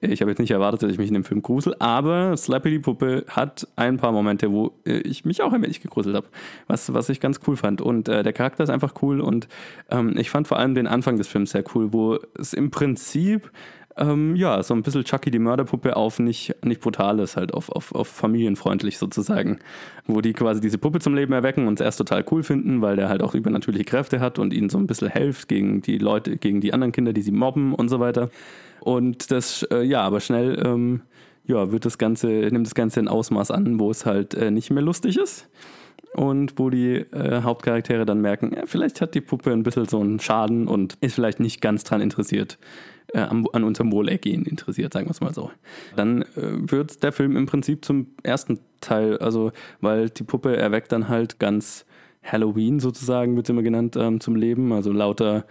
ich habe jetzt nicht erwartet, dass ich mich in dem Film grusel, aber Slappy die Puppe hat ein paar Momente, wo äh, ich mich auch ein wenig gegruselt habe, was, was ich ganz cool fand. Und äh, der Charakter ist einfach cool und ähm, ich fand vor allem den Anfang des Films sehr cool, wo es im Prinzip ähm, ja, so ein bisschen Chucky die Mörderpuppe auf nicht, nicht brutal ist, halt auf, auf, auf familienfreundlich sozusagen. Wo die quasi diese Puppe zum Leben erwecken und es erst total cool finden, weil der halt auch übernatürliche Kräfte hat und ihnen so ein bisschen hilft gegen die Leute, gegen die anderen Kinder, die sie mobben und so weiter. Und das, äh, ja, aber schnell, ähm, ja, wird das Ganze, nimmt das Ganze ein Ausmaß an, wo es halt äh, nicht mehr lustig ist und wo die äh, Hauptcharaktere dann merken, ja, vielleicht hat die Puppe ein bisschen so einen Schaden und ist vielleicht nicht ganz dran interessiert, äh, an, an unserem Wohlergehen interessiert, sagen wir es mal so. Dann äh, wird der Film im Prinzip zum ersten Teil, also weil die Puppe erweckt dann halt ganz Halloween sozusagen, wird es immer genannt, ähm, zum Leben, also lauter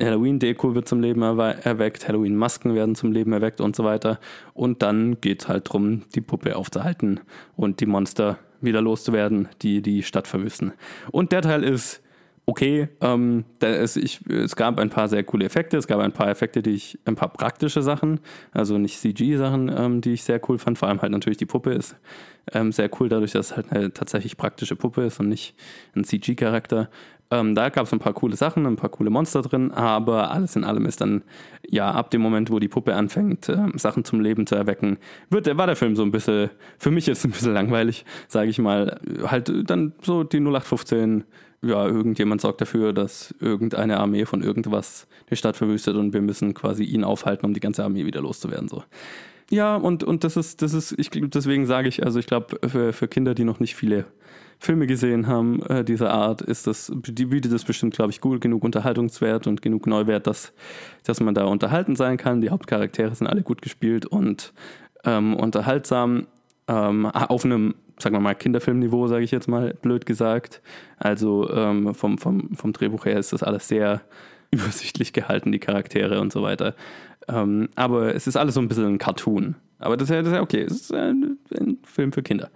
Halloween-Deko wird zum Leben erweckt, Halloween-Masken werden zum Leben erweckt und so weiter. Und dann geht es halt darum, die Puppe aufzuhalten und die Monster wieder loszuwerden, die die Stadt verwüsten. Und der Teil ist okay. Ähm, ist, ich, es gab ein paar sehr coole Effekte, es gab ein paar Effekte, die ich, ein paar praktische Sachen, also nicht CG-Sachen, ähm, die ich sehr cool fand. Vor allem halt natürlich die Puppe ist ähm, sehr cool, dadurch, dass es halt eine tatsächlich praktische Puppe ist und nicht ein CG-Charakter. Ähm, da gab es ein paar coole Sachen, ein paar coole Monster drin, aber alles in allem ist dann, ja, ab dem Moment, wo die Puppe anfängt, äh, Sachen zum Leben zu erwecken, wird, war der Film so ein bisschen, für mich jetzt ein bisschen langweilig, sage ich mal. Halt dann so die 0815 ja, irgendjemand sorgt dafür, dass irgendeine Armee von irgendwas die Stadt verwüstet und wir müssen quasi ihn aufhalten, um die ganze Armee wieder loszuwerden. So. Ja, und, und das ist, das ist, ich deswegen sage ich, also ich glaube, für, für Kinder, die noch nicht viele Filme gesehen haben äh, dieser Art, ist das, die bietet das bestimmt, glaube ich, gut genug Unterhaltungswert und genug Neuwert, dass, dass man da unterhalten sein kann. Die Hauptcharaktere sind alle gut gespielt und ähm, unterhaltsam ähm, auf einem sagen wir mal, Kinderfilmniveau, sage ich jetzt mal, blöd gesagt. Also ähm, vom, vom, vom Drehbuch her ist das alles sehr übersichtlich gehalten, die Charaktere und so weiter. Ähm, aber es ist alles so ein bisschen ein Cartoon. Aber das ist ja, das ist ja okay, es ist ein, ein Film für Kinder.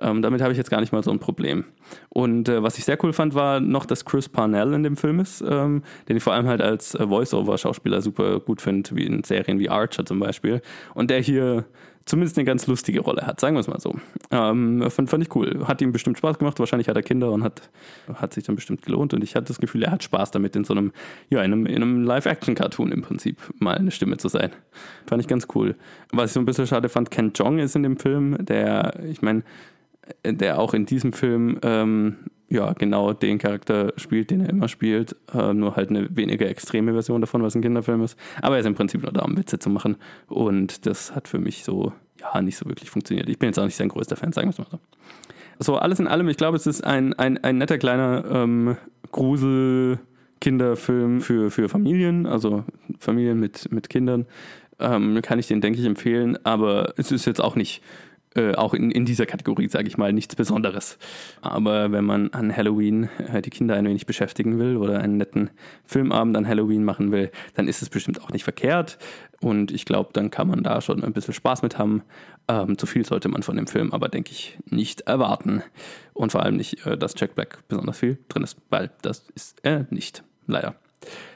Ähm, damit habe ich jetzt gar nicht mal so ein Problem. Und äh, was ich sehr cool fand, war noch, dass Chris Parnell in dem Film ist, ähm, den ich vor allem halt als äh, Voice-Over-Schauspieler super gut finde, wie in Serien wie Archer zum Beispiel. Und der hier zumindest eine ganz lustige Rolle hat, sagen wir es mal so. Ähm, fand, fand ich cool. Hat ihm bestimmt Spaß gemacht. Wahrscheinlich hat er Kinder und hat, hat sich dann bestimmt gelohnt. Und ich hatte das Gefühl, er hat Spaß damit, in so einem, ja, in einem, in einem Live-Action-Cartoon im Prinzip mal eine Stimme zu sein. Fand ich ganz cool. Was ich so ein bisschen schade fand, Ken Jong ist in dem Film, der, ich meine, der auch in diesem Film ähm, ja, genau den Charakter spielt, den er immer spielt, äh, nur halt eine weniger extreme Version davon, was ein Kinderfilm ist. Aber er ist im Prinzip nur da, um Witze zu machen. Und das hat für mich so, ja, nicht so wirklich funktioniert. Ich bin jetzt auch nicht sein größter Fan, sagen wir es mal so. So, alles in allem, ich glaube, es ist ein, ein, ein netter kleiner ähm, Grusel-Kinderfilm für, für Familien, also Familien mit, mit Kindern. Ähm, kann ich den, denke ich, empfehlen, aber es ist jetzt auch nicht äh, auch in, in dieser Kategorie, sage ich mal, nichts Besonderes. Aber wenn man an Halloween äh, die Kinder ein wenig beschäftigen will oder einen netten Filmabend an Halloween machen will, dann ist es bestimmt auch nicht verkehrt. Und ich glaube, dann kann man da schon ein bisschen Spaß mit haben. Ähm, zu viel sollte man von dem Film aber, denke ich, nicht erwarten. Und vor allem nicht, äh, dass Jack Black besonders viel drin ist, weil das ist er nicht. Leider.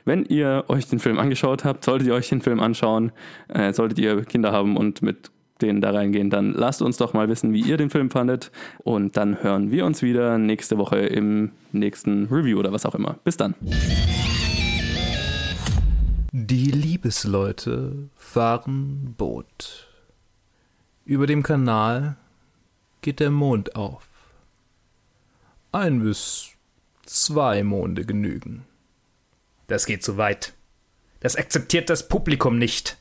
Wenn ihr euch den Film angeschaut habt, solltet ihr euch den Film anschauen, äh, solltet ihr Kinder haben und mit den da reingehen, dann lasst uns doch mal wissen, wie ihr den Film fandet. Und dann hören wir uns wieder nächste Woche im nächsten Review oder was auch immer. Bis dann. Die Liebesleute fahren Boot. Über dem Kanal geht der Mond auf. Ein bis zwei Monde genügen. Das geht zu weit. Das akzeptiert das Publikum nicht.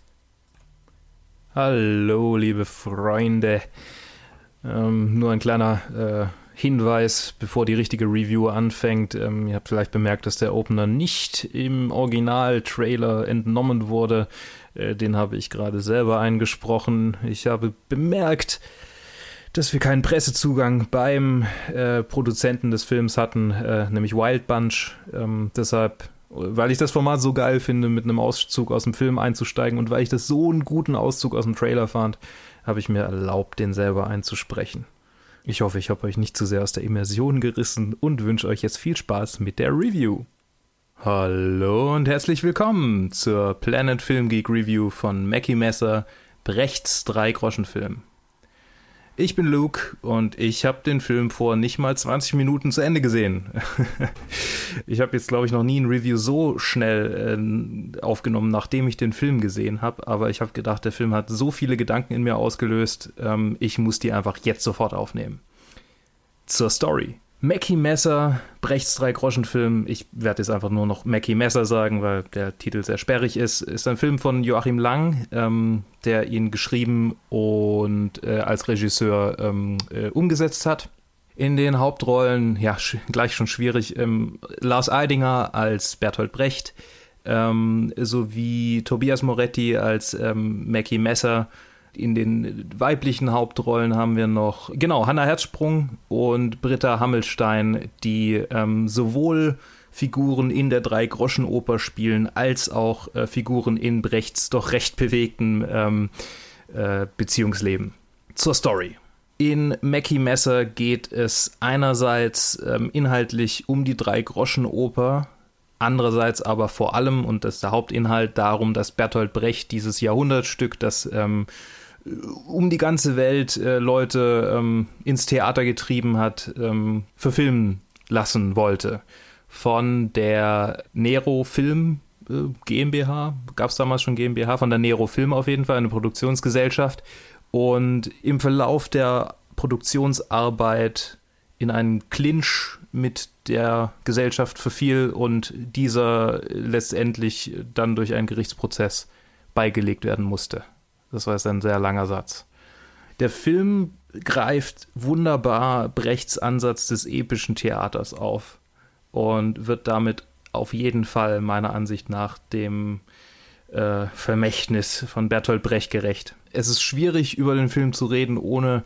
Hallo, liebe Freunde. Ähm, nur ein kleiner äh, Hinweis, bevor die richtige Review anfängt. Ähm, ihr habt vielleicht bemerkt, dass der Opener nicht im Original-Trailer entnommen wurde. Äh, den habe ich gerade selber eingesprochen. Ich habe bemerkt, dass wir keinen Pressezugang beim äh, Produzenten des Films hatten, äh, nämlich Wild Bunch. Ähm, deshalb, weil ich das Format so geil finde, mit einem Auszug aus dem Film einzusteigen und weil ich das so einen guten Auszug aus dem Trailer fand, habe ich mir erlaubt, den selber einzusprechen. Ich hoffe, ich habe euch nicht zu sehr aus der Immersion gerissen und wünsche euch jetzt viel Spaß mit der Review. Hallo und herzlich willkommen zur Planet Film Geek Review von Mackie Messer, Brechts Drei-Groschen-Film. Ich bin Luke und ich habe den Film vor nicht mal 20 Minuten zu Ende gesehen. ich habe jetzt, glaube ich, noch nie ein Review so schnell äh, aufgenommen, nachdem ich den Film gesehen habe. Aber ich habe gedacht, der Film hat so viele Gedanken in mir ausgelöst, ähm, ich muss die einfach jetzt sofort aufnehmen. Zur Story. Mackie Messer, Brechts Drei-Groschen-Film, ich werde jetzt einfach nur noch Mackie Messer sagen, weil der Titel sehr sperrig ist, ist ein Film von Joachim Lang, ähm, der ihn geschrieben und äh, als Regisseur ähm, äh, umgesetzt hat. In den Hauptrollen, ja, gleich schon schwierig, ähm, Lars Eidinger als Bertolt Brecht, ähm, sowie Tobias Moretti als ähm, Mackie Messer, in den weiblichen Hauptrollen haben wir noch, genau, Hannah Herzsprung und Britta Hammelstein, die ähm, sowohl Figuren in der Drei-Groschen-Oper spielen, als auch äh, Figuren in Brechts doch recht bewegten ähm, äh, Beziehungsleben. Zur Story. In Mackie Messer geht es einerseits ähm, inhaltlich um die Drei-Groschen-Oper, andererseits aber vor allem, und das ist der Hauptinhalt, darum, dass Bertolt Brecht dieses Jahrhundertstück, das ähm, um die ganze Welt äh, Leute ähm, ins Theater getrieben hat, ähm, verfilmen lassen wollte. Von der Nero Film äh, GmbH, gab es damals schon GmbH, von der Nero Film auf jeden Fall, eine Produktionsgesellschaft. Und im Verlauf der Produktionsarbeit in einen Clinch mit der Gesellschaft verfiel und dieser letztendlich dann durch einen Gerichtsprozess beigelegt werden musste. Das war jetzt ein sehr langer Satz. Der Film greift wunderbar Brechts Ansatz des epischen Theaters auf und wird damit auf jeden Fall meiner Ansicht nach dem äh, Vermächtnis von Bertolt Brecht gerecht. Es ist schwierig, über den Film zu reden, ohne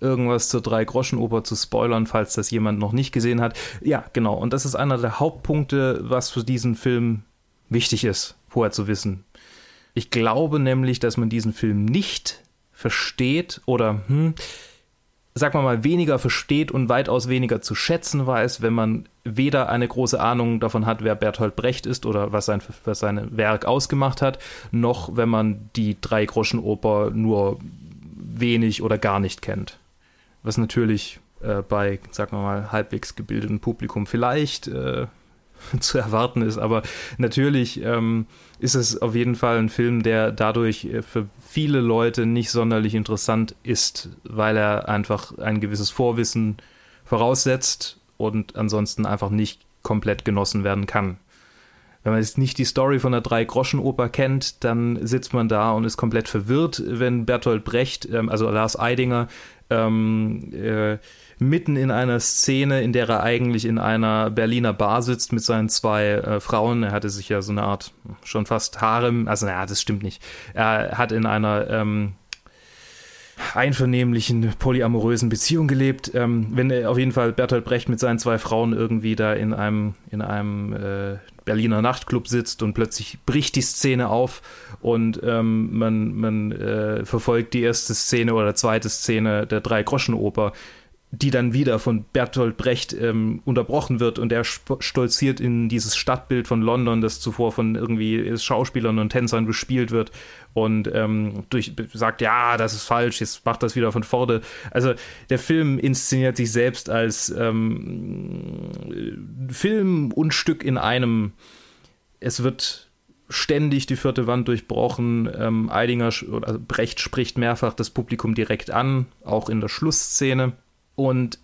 irgendwas zur Drei-Groschen-Oper zu spoilern, falls das jemand noch nicht gesehen hat. Ja, genau. Und das ist einer der Hauptpunkte, was für diesen Film wichtig ist, vorher zu wissen. Ich glaube nämlich, dass man diesen Film nicht versteht oder, hm, sag mal mal, weniger versteht und weitaus weniger zu schätzen weiß, wenn man weder eine große Ahnung davon hat, wer Bertolt Brecht ist oder was sein, was sein Werk ausgemacht hat, noch wenn man die Drei-Groschen-Oper nur wenig oder gar nicht kennt. Was natürlich äh, bei, sagen wir mal, halbwegs gebildetem Publikum vielleicht äh, zu erwarten ist. Aber natürlich ähm, ist es auf jeden Fall ein Film, der dadurch äh, für viele Leute nicht sonderlich interessant ist, weil er einfach ein gewisses Vorwissen voraussetzt und ansonsten einfach nicht komplett genossen werden kann. Wenn man jetzt nicht die Story von der Drei-Groschen-Oper kennt, dann sitzt man da und ist komplett verwirrt, wenn Bertolt Brecht, ähm, also Lars Eidinger, ähm, äh, mitten in einer Szene, in der er eigentlich in einer Berliner Bar sitzt mit seinen zwei äh, Frauen. Er hatte sich ja so eine Art schon fast Harem, also naja, das stimmt nicht. Er hat in einer ähm, einvernehmlichen, polyamorösen Beziehung gelebt. Ähm, wenn auf jeden Fall Bertolt Brecht mit seinen zwei Frauen irgendwie da in einem, in einem äh, Berliner Nachtclub sitzt und plötzlich bricht die Szene auf und ähm, man, man äh, verfolgt die erste Szene oder zweite Szene der Drei-Groschen-Oper die dann wieder von Bertolt Brecht ähm, unterbrochen wird und er stolziert in dieses Stadtbild von London, das zuvor von irgendwie Schauspielern und Tänzern gespielt wird und ähm, durch, sagt, ja, das ist falsch, jetzt macht das wieder von vorne. Also der Film inszeniert sich selbst als ähm, Film und Stück in einem. Es wird ständig die vierte Wand durchbrochen. Ähm, Eidinger oder Brecht spricht mehrfach das Publikum direkt an, auch in der Schlussszene. Und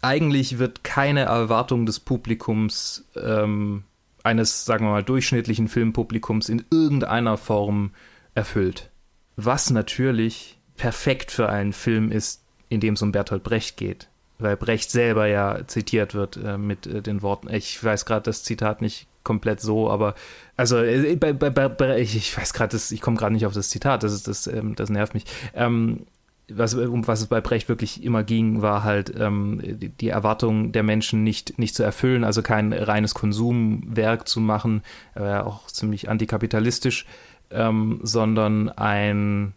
eigentlich wird keine Erwartung des Publikums ähm, eines, sagen wir mal, durchschnittlichen Filmpublikums in irgendeiner Form erfüllt. Was natürlich perfekt für einen Film ist, in dem es um Bertolt Brecht geht. Weil Brecht selber ja zitiert wird äh, mit äh, den Worten, ich weiß gerade das Zitat nicht komplett so, aber also äh, bei, bei, bei, ich, ich weiß gerade, ich komme gerade nicht auf das Zitat, das, ist, das, ähm, das nervt mich. Ähm, was, um was es bei Brecht wirklich immer ging, war halt ähm, die, die Erwartung der Menschen nicht, nicht zu erfüllen, also kein reines Konsumwerk zu machen, äh, auch ziemlich antikapitalistisch, ähm, sondern ein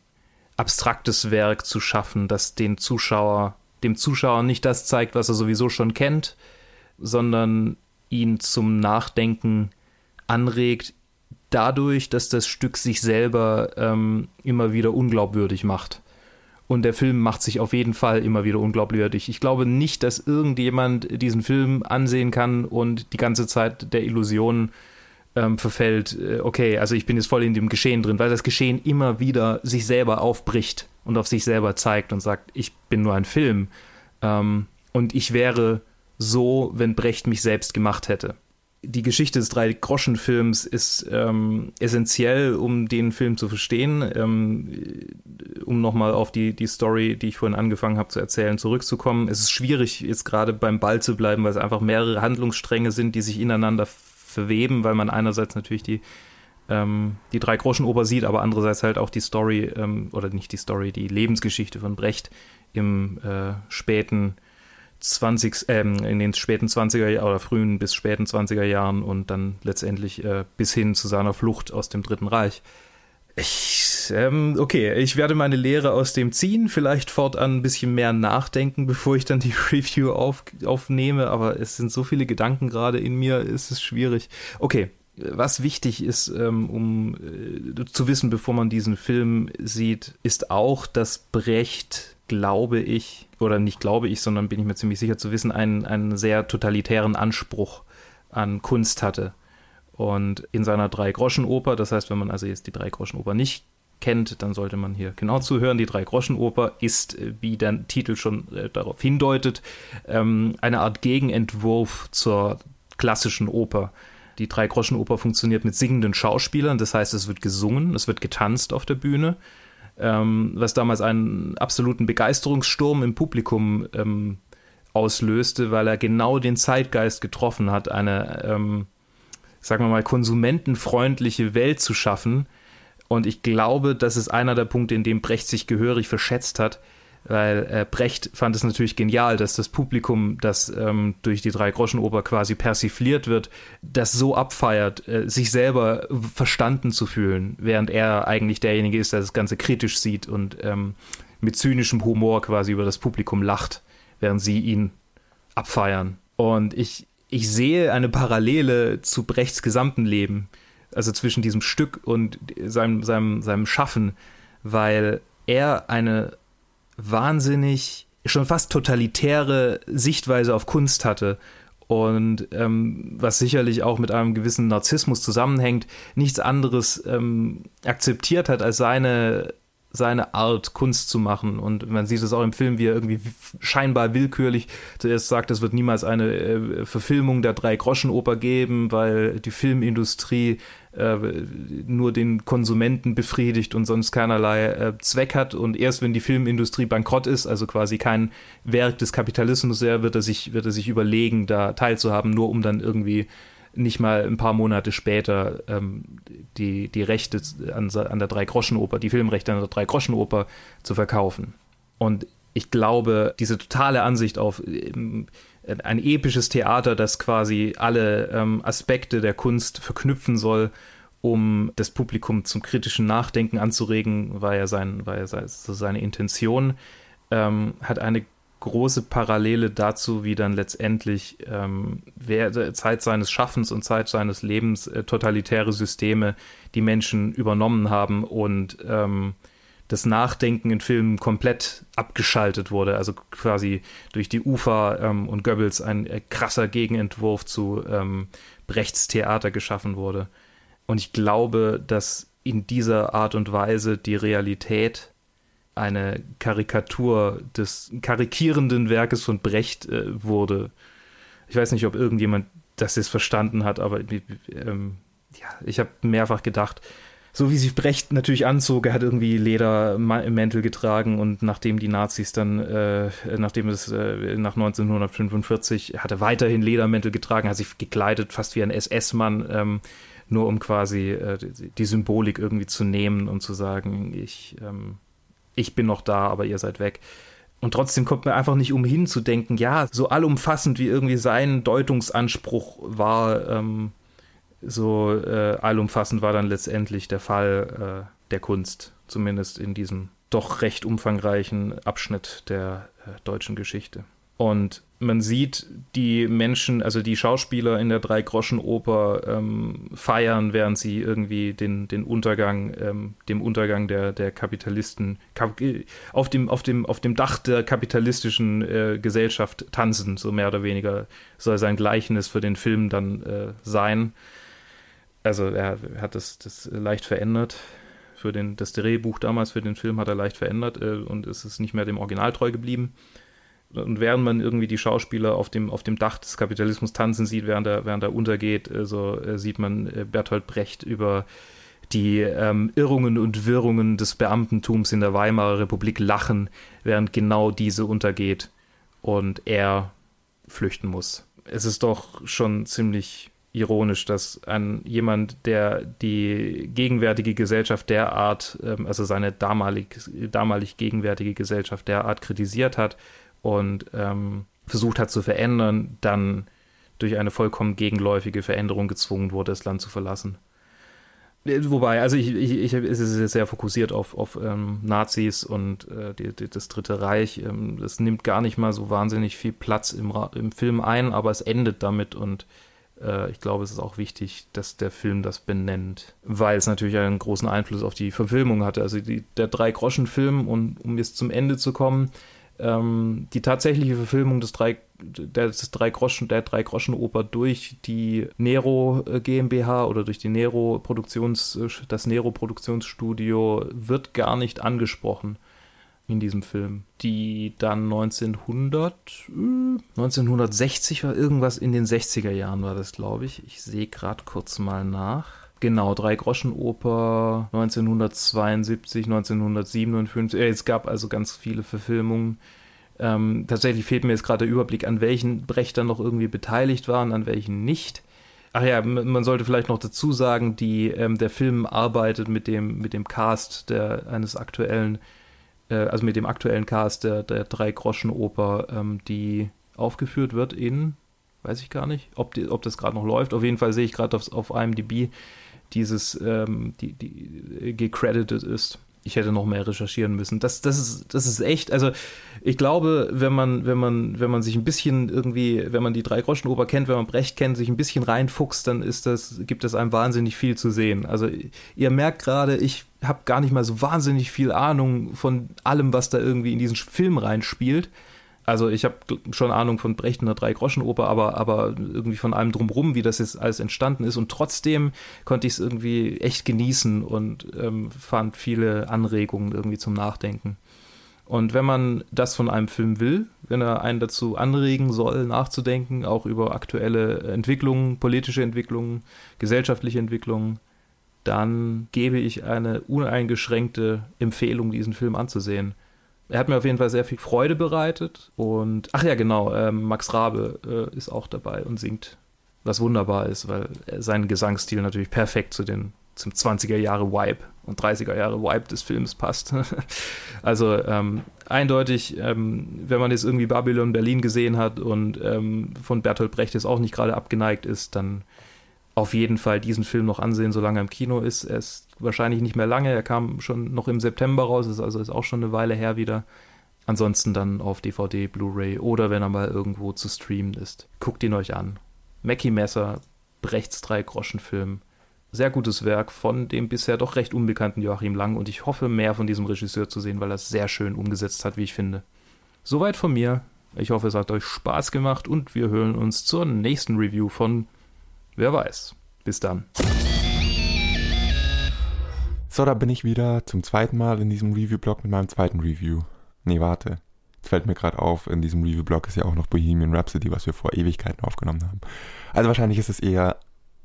abstraktes Werk zu schaffen, das den Zuschauer, dem Zuschauer nicht das zeigt, was er sowieso schon kennt, sondern ihn zum Nachdenken anregt, dadurch, dass das Stück sich selber ähm, immer wieder unglaubwürdig macht. Und der Film macht sich auf jeden Fall immer wieder unglaubwürdig. Ich glaube nicht, dass irgendjemand diesen Film ansehen kann und die ganze Zeit der Illusion ähm, verfällt, äh, okay, also ich bin jetzt voll in dem Geschehen drin, weil das Geschehen immer wieder sich selber aufbricht und auf sich selber zeigt und sagt, ich bin nur ein Film. Ähm, und ich wäre so, wenn Brecht mich selbst gemacht hätte. Die Geschichte des Drei-Groschen-Films ist ähm, essentiell, um den Film zu verstehen. Ähm, um nochmal auf die, die Story, die ich vorhin angefangen habe zu erzählen, zurückzukommen. Es ist schwierig, jetzt gerade beim Ball zu bleiben, weil es einfach mehrere Handlungsstränge sind, die sich ineinander verweben, weil man einerseits natürlich die, ähm, die Drei-Groschen-Oper sieht, aber andererseits halt auch die Story, ähm, oder nicht die Story, die Lebensgeschichte von Brecht im äh, späten 20, ähm, in den späten 20er oder frühen bis späten 20er Jahren und dann letztendlich äh, bis hin zu seiner Flucht aus dem Dritten Reich. Ich, ähm, okay, ich werde meine Lehre aus dem ziehen, vielleicht fortan ein bisschen mehr nachdenken, bevor ich dann die Review auf, aufnehme, aber es sind so viele Gedanken gerade in mir, ist es schwierig. Okay, was wichtig ist, ähm, um äh, zu wissen, bevor man diesen Film sieht, ist auch, dass Brecht glaube ich, oder nicht glaube ich, sondern bin ich mir ziemlich sicher zu wissen, einen, einen sehr totalitären Anspruch an Kunst hatte. Und in seiner Drei-Groschen-Oper, das heißt, wenn man also jetzt die Drei-Groschen-Oper nicht kennt, dann sollte man hier genau zuhören. Die Drei-Groschen-Oper ist, äh, wie der Titel schon äh, darauf hindeutet, ähm, eine Art Gegenentwurf zur klassischen Oper. Die Drei-Groschen-Oper funktioniert mit singenden Schauspielern, das heißt, es wird gesungen, es wird getanzt auf der Bühne ähm, was damals einen absoluten Begeisterungssturm im Publikum ähm, auslöste, weil er genau den Zeitgeist getroffen hat, eine, ähm, sagen wir mal, konsumentenfreundliche Welt zu schaffen. Und ich glaube, das ist einer der Punkte, in dem Brecht sich gehörig verschätzt hat, weil äh, Brecht fand es natürlich genial, dass das Publikum, das ähm, durch die Drei-Groschen-Oper quasi persifliert wird, das so abfeiert, äh, sich selber verstanden zu fühlen, während er eigentlich derjenige ist, der das Ganze kritisch sieht und ähm, mit zynischem Humor quasi über das Publikum lacht, während sie ihn abfeiern. Und ich, ich sehe eine Parallele zu Brechts gesamten Leben, also zwischen diesem Stück und seinem, seinem, seinem Schaffen, weil er eine wahnsinnig, schon fast totalitäre Sichtweise auf Kunst hatte und ähm, was sicherlich auch mit einem gewissen Narzissmus zusammenhängt, nichts anderes ähm, akzeptiert hat als seine seine Art, Kunst zu machen. Und man sieht es auch im Film, wie er irgendwie scheinbar willkürlich zuerst sagt, es wird niemals eine äh, Verfilmung der Drei-Groschen-Oper geben, weil die Filmindustrie äh, nur den Konsumenten befriedigt und sonst keinerlei äh, Zweck hat. Und erst wenn die Filmindustrie bankrott ist, also quasi kein Werk des Kapitalismus wäre, wird er sich, wird er sich überlegen, da teilzuhaben, nur um dann irgendwie nicht mal ein paar Monate später ähm, die, die Rechte an, an der Drei-Groschen-Oper, die Filmrechte an der Drei-Groschen-Oper zu verkaufen. Und ich glaube, diese totale Ansicht auf ähm, ein episches Theater, das quasi alle ähm, Aspekte der Kunst verknüpfen soll, um das Publikum zum kritischen Nachdenken anzuregen, war ja, sein, war ja so seine Intention, ähm, hat eine große Parallele dazu, wie dann letztendlich ähm, Zeit seines Schaffens und Zeit seines Lebens äh, totalitäre Systeme die Menschen übernommen haben und ähm, das Nachdenken in Filmen komplett abgeschaltet wurde, also quasi durch die Ufer ähm, und Goebbels ein äh, krasser Gegenentwurf zu ähm, Brechts Theater geschaffen wurde. Und ich glaube, dass in dieser Art und Weise die Realität eine Karikatur des karikierenden Werkes von Brecht äh, wurde. Ich weiß nicht, ob irgendjemand sie es verstanden hat, aber ähm, ja, ich habe mehrfach gedacht, so wie sich Brecht natürlich anzog, er hat irgendwie Ledermäntel getragen und nachdem die Nazis dann, äh, nachdem es äh, nach 1945, hat er weiterhin Ledermäntel getragen, hat sich gekleidet, fast wie ein SS-Mann, ähm, nur um quasi äh, die, Symbolik irgendwie zu nehmen und zu sagen, ich, ähm, ich bin noch da, aber ihr seid weg. Und trotzdem kommt man einfach nicht umhin zu denken, ja, so allumfassend wie irgendwie sein Deutungsanspruch war, ähm, so äh, allumfassend war dann letztendlich der Fall äh, der Kunst, zumindest in diesem doch recht umfangreichen Abschnitt der äh, deutschen Geschichte. Und man sieht die Menschen, also die Schauspieler in der Drei-Groschen-Oper ähm, feiern, während sie irgendwie den, den Untergang, ähm, dem Untergang der, der Kapitalisten kap auf, dem, auf, dem, auf dem Dach der kapitalistischen äh, Gesellschaft tanzen, so mehr oder weniger soll sein Gleichnis für den Film dann äh, sein also er hat das, das leicht verändert. Für den, das Drehbuch damals für den Film hat er leicht verändert äh, und es ist nicht mehr dem Original treu geblieben. Und während man irgendwie die Schauspieler auf dem, auf dem Dach des Kapitalismus tanzen sieht, während er, während er untergeht, äh, so äh, sieht man äh, Bertolt Brecht über die ähm, Irrungen und Wirrungen des Beamtentums in der Weimarer Republik lachen, während genau diese untergeht und er flüchten muss. Es ist doch schon ziemlich ironisch, dass ein jemand, der die gegenwärtige Gesellschaft derart, ähm, also seine damalig, damalig gegenwärtige Gesellschaft derart kritisiert hat und ähm, versucht hat zu verändern, dann durch eine vollkommen gegenläufige Veränderung gezwungen wurde, das Land zu verlassen. Äh, wobei, also ich, ich, ich es ist sehr fokussiert auf, auf ähm, Nazis und äh, die, die, das Dritte Reich. Ähm, das nimmt gar nicht mal so wahnsinnig viel Platz im, im Film ein, aber es endet damit und ich glaube, es ist auch wichtig, dass der Film das benennt, weil es natürlich einen großen Einfluss auf die Verfilmung hatte. Also die, der Drei-Groschen-Film, und um jetzt zum Ende zu kommen, ähm, die tatsächliche Verfilmung des drei, der, des drei Groschen, der drei Groschen Oper durch die Nero äh, GmbH oder durch die Nero Produktions, äh, das Nero Produktionsstudio wird gar nicht angesprochen in diesem Film, die dann 1900, 1960 war irgendwas in den 60er Jahren war das, glaube ich. Ich sehe gerade kurz mal nach. Genau, Drei Groschen Oper 1972, 1957. es gab also ganz viele Verfilmungen. Ähm, tatsächlich fehlt mir jetzt gerade der Überblick, an welchen Brecht dann noch irgendwie beteiligt waren, an welchen nicht. Ach ja, man sollte vielleicht noch dazu sagen, die, ähm, der Film arbeitet mit dem, mit dem Cast der, eines aktuellen äh, also mit dem aktuellen Cast der, der Drei-Groschen-Oper, ähm, die aufgeführt wird in, weiß ich gar nicht, ob, die, ob das gerade noch läuft. Auf jeden Fall sehe ich gerade auf, IMDb dieses, ähm, die, die gecredited ist ich hätte noch mehr recherchieren müssen. Das, das, ist, das ist echt, also ich glaube, wenn man, wenn man, wenn man sich ein bisschen irgendwie, wenn man die Drei-Groschen-Oper kennt, wenn man Brecht kennt, sich ein bisschen reinfuchst, dann ist das, gibt es einem wahnsinnig viel zu sehen. Also ihr merkt gerade, ich habe gar nicht mal so wahnsinnig viel Ahnung von allem, was da irgendwie in diesen Film reinspielt. Also ich habe schon Ahnung von Brecht und der Drei-Groschen-Oper, aber, aber irgendwie von allem drumrum, wie das jetzt alles entstanden ist. Und trotzdem konnte ich es irgendwie echt genießen und ähm, fand viele Anregungen irgendwie zum Nachdenken. Und wenn man das von einem Film will, wenn er einen dazu anregen soll, nachzudenken, auch über aktuelle Entwicklungen, politische Entwicklungen, gesellschaftliche Entwicklungen, dann gebe ich eine uneingeschränkte Empfehlung, diesen Film anzusehen. Er hat mir auf jeden Fall sehr viel Freude bereitet. Und ach ja, genau, ähm, Max Rabe äh, ist auch dabei und singt, was wunderbar ist, weil sein Gesangsstil natürlich perfekt zu den zum 20er Jahre Vibe und 30er Jahre Vibe des Films passt. also ähm, eindeutig, ähm, wenn man jetzt irgendwie Babylon Berlin gesehen hat und ähm, von Bertolt Brecht jetzt auch nicht gerade abgeneigt ist, dann auf jeden Fall diesen Film noch ansehen, solange er im Kino ist. Er ist wahrscheinlich nicht mehr lange, er kam schon noch im September raus, ist also ist auch schon eine Weile her wieder. Ansonsten dann auf DVD, Blu-ray oder wenn er mal irgendwo zu streamen ist. Guckt ihn euch an. Mackie Messer, Brechts Drei-Groschen-Film. Sehr gutes Werk von dem bisher doch recht unbekannten Joachim Lang und ich hoffe mehr von diesem Regisseur zu sehen, weil er es sehr schön umgesetzt hat, wie ich finde. Soweit von mir. Ich hoffe, es hat euch Spaß gemacht und wir hören uns zur nächsten Review von Wer weiß. Bis dann. So, da bin ich wieder zum zweiten Mal in diesem Review-Blog mit meinem zweiten Review. Nee, warte. fällt mir gerade auf, in diesem Review-Blog ist ja auch noch Bohemian Rhapsody, was wir vor Ewigkeiten aufgenommen haben. Also wahrscheinlich ist es eher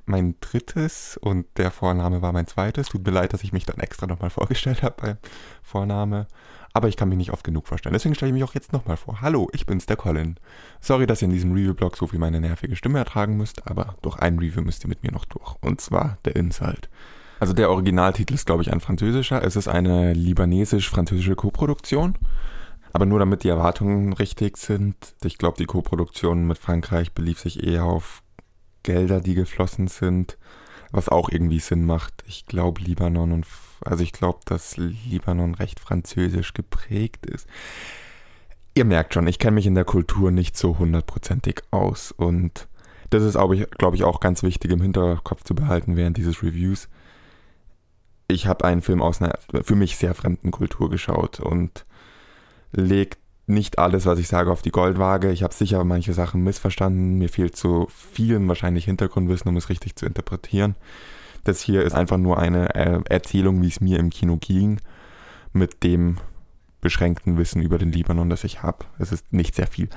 mein drittes und der Vorname war mein zweites. Tut mir leid, dass ich mich dann extra nochmal vorgestellt habe beim Vorname. Aber ich kann mich nicht oft genug vorstellen. Deswegen stelle ich mich auch jetzt nochmal vor. Hallo, ich bin's, der Colin. Sorry, dass ihr in diesem Review-Blog so viel meine nervige Stimme ertragen müsst, aber durch ein Review müsst ihr mit mir noch durch. Und zwar der Insult. Also der Originaltitel ist, glaube ich, ein französischer. Es ist eine libanesisch-französische Koproduktion. Aber nur damit die Erwartungen richtig sind. Ich glaube, die Koproduktion mit Frankreich belief sich eher auf Gelder, die geflossen sind, was auch irgendwie Sinn macht. Ich glaube, Libanon und also ich glaube, dass Libanon recht französisch geprägt ist. Ihr merkt schon, ich kenne mich in der Kultur nicht so hundertprozentig aus und das ist, glaube ich, auch ganz wichtig im Hinterkopf zu behalten während dieses Reviews. Ich habe einen Film aus einer für mich sehr fremden Kultur geschaut und legt nicht alles, was ich sage, auf die Goldwaage. Ich habe sicher manche Sachen missverstanden. Mir fehlt so viel wahrscheinlich Hintergrundwissen, um es richtig zu interpretieren. Das hier ist einfach nur eine äh, Erzählung, wie es mir im Kino ging, mit dem beschränkten Wissen über den Libanon, das ich habe. Es ist nicht sehr viel.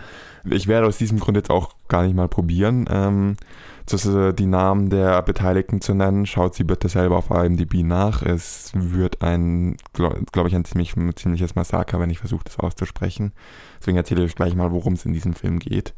Ich werde aus diesem Grund jetzt auch gar nicht mal probieren, ähm, äh, die Namen der Beteiligten zu nennen. Schaut sie bitte selber auf IMDb nach. Es wird ein, glaube glaub ich, ein ziemlich, ziemliches Massaker, wenn ich versuche, das auszusprechen. Deswegen erzähle ich euch gleich mal, worum es in diesem Film geht.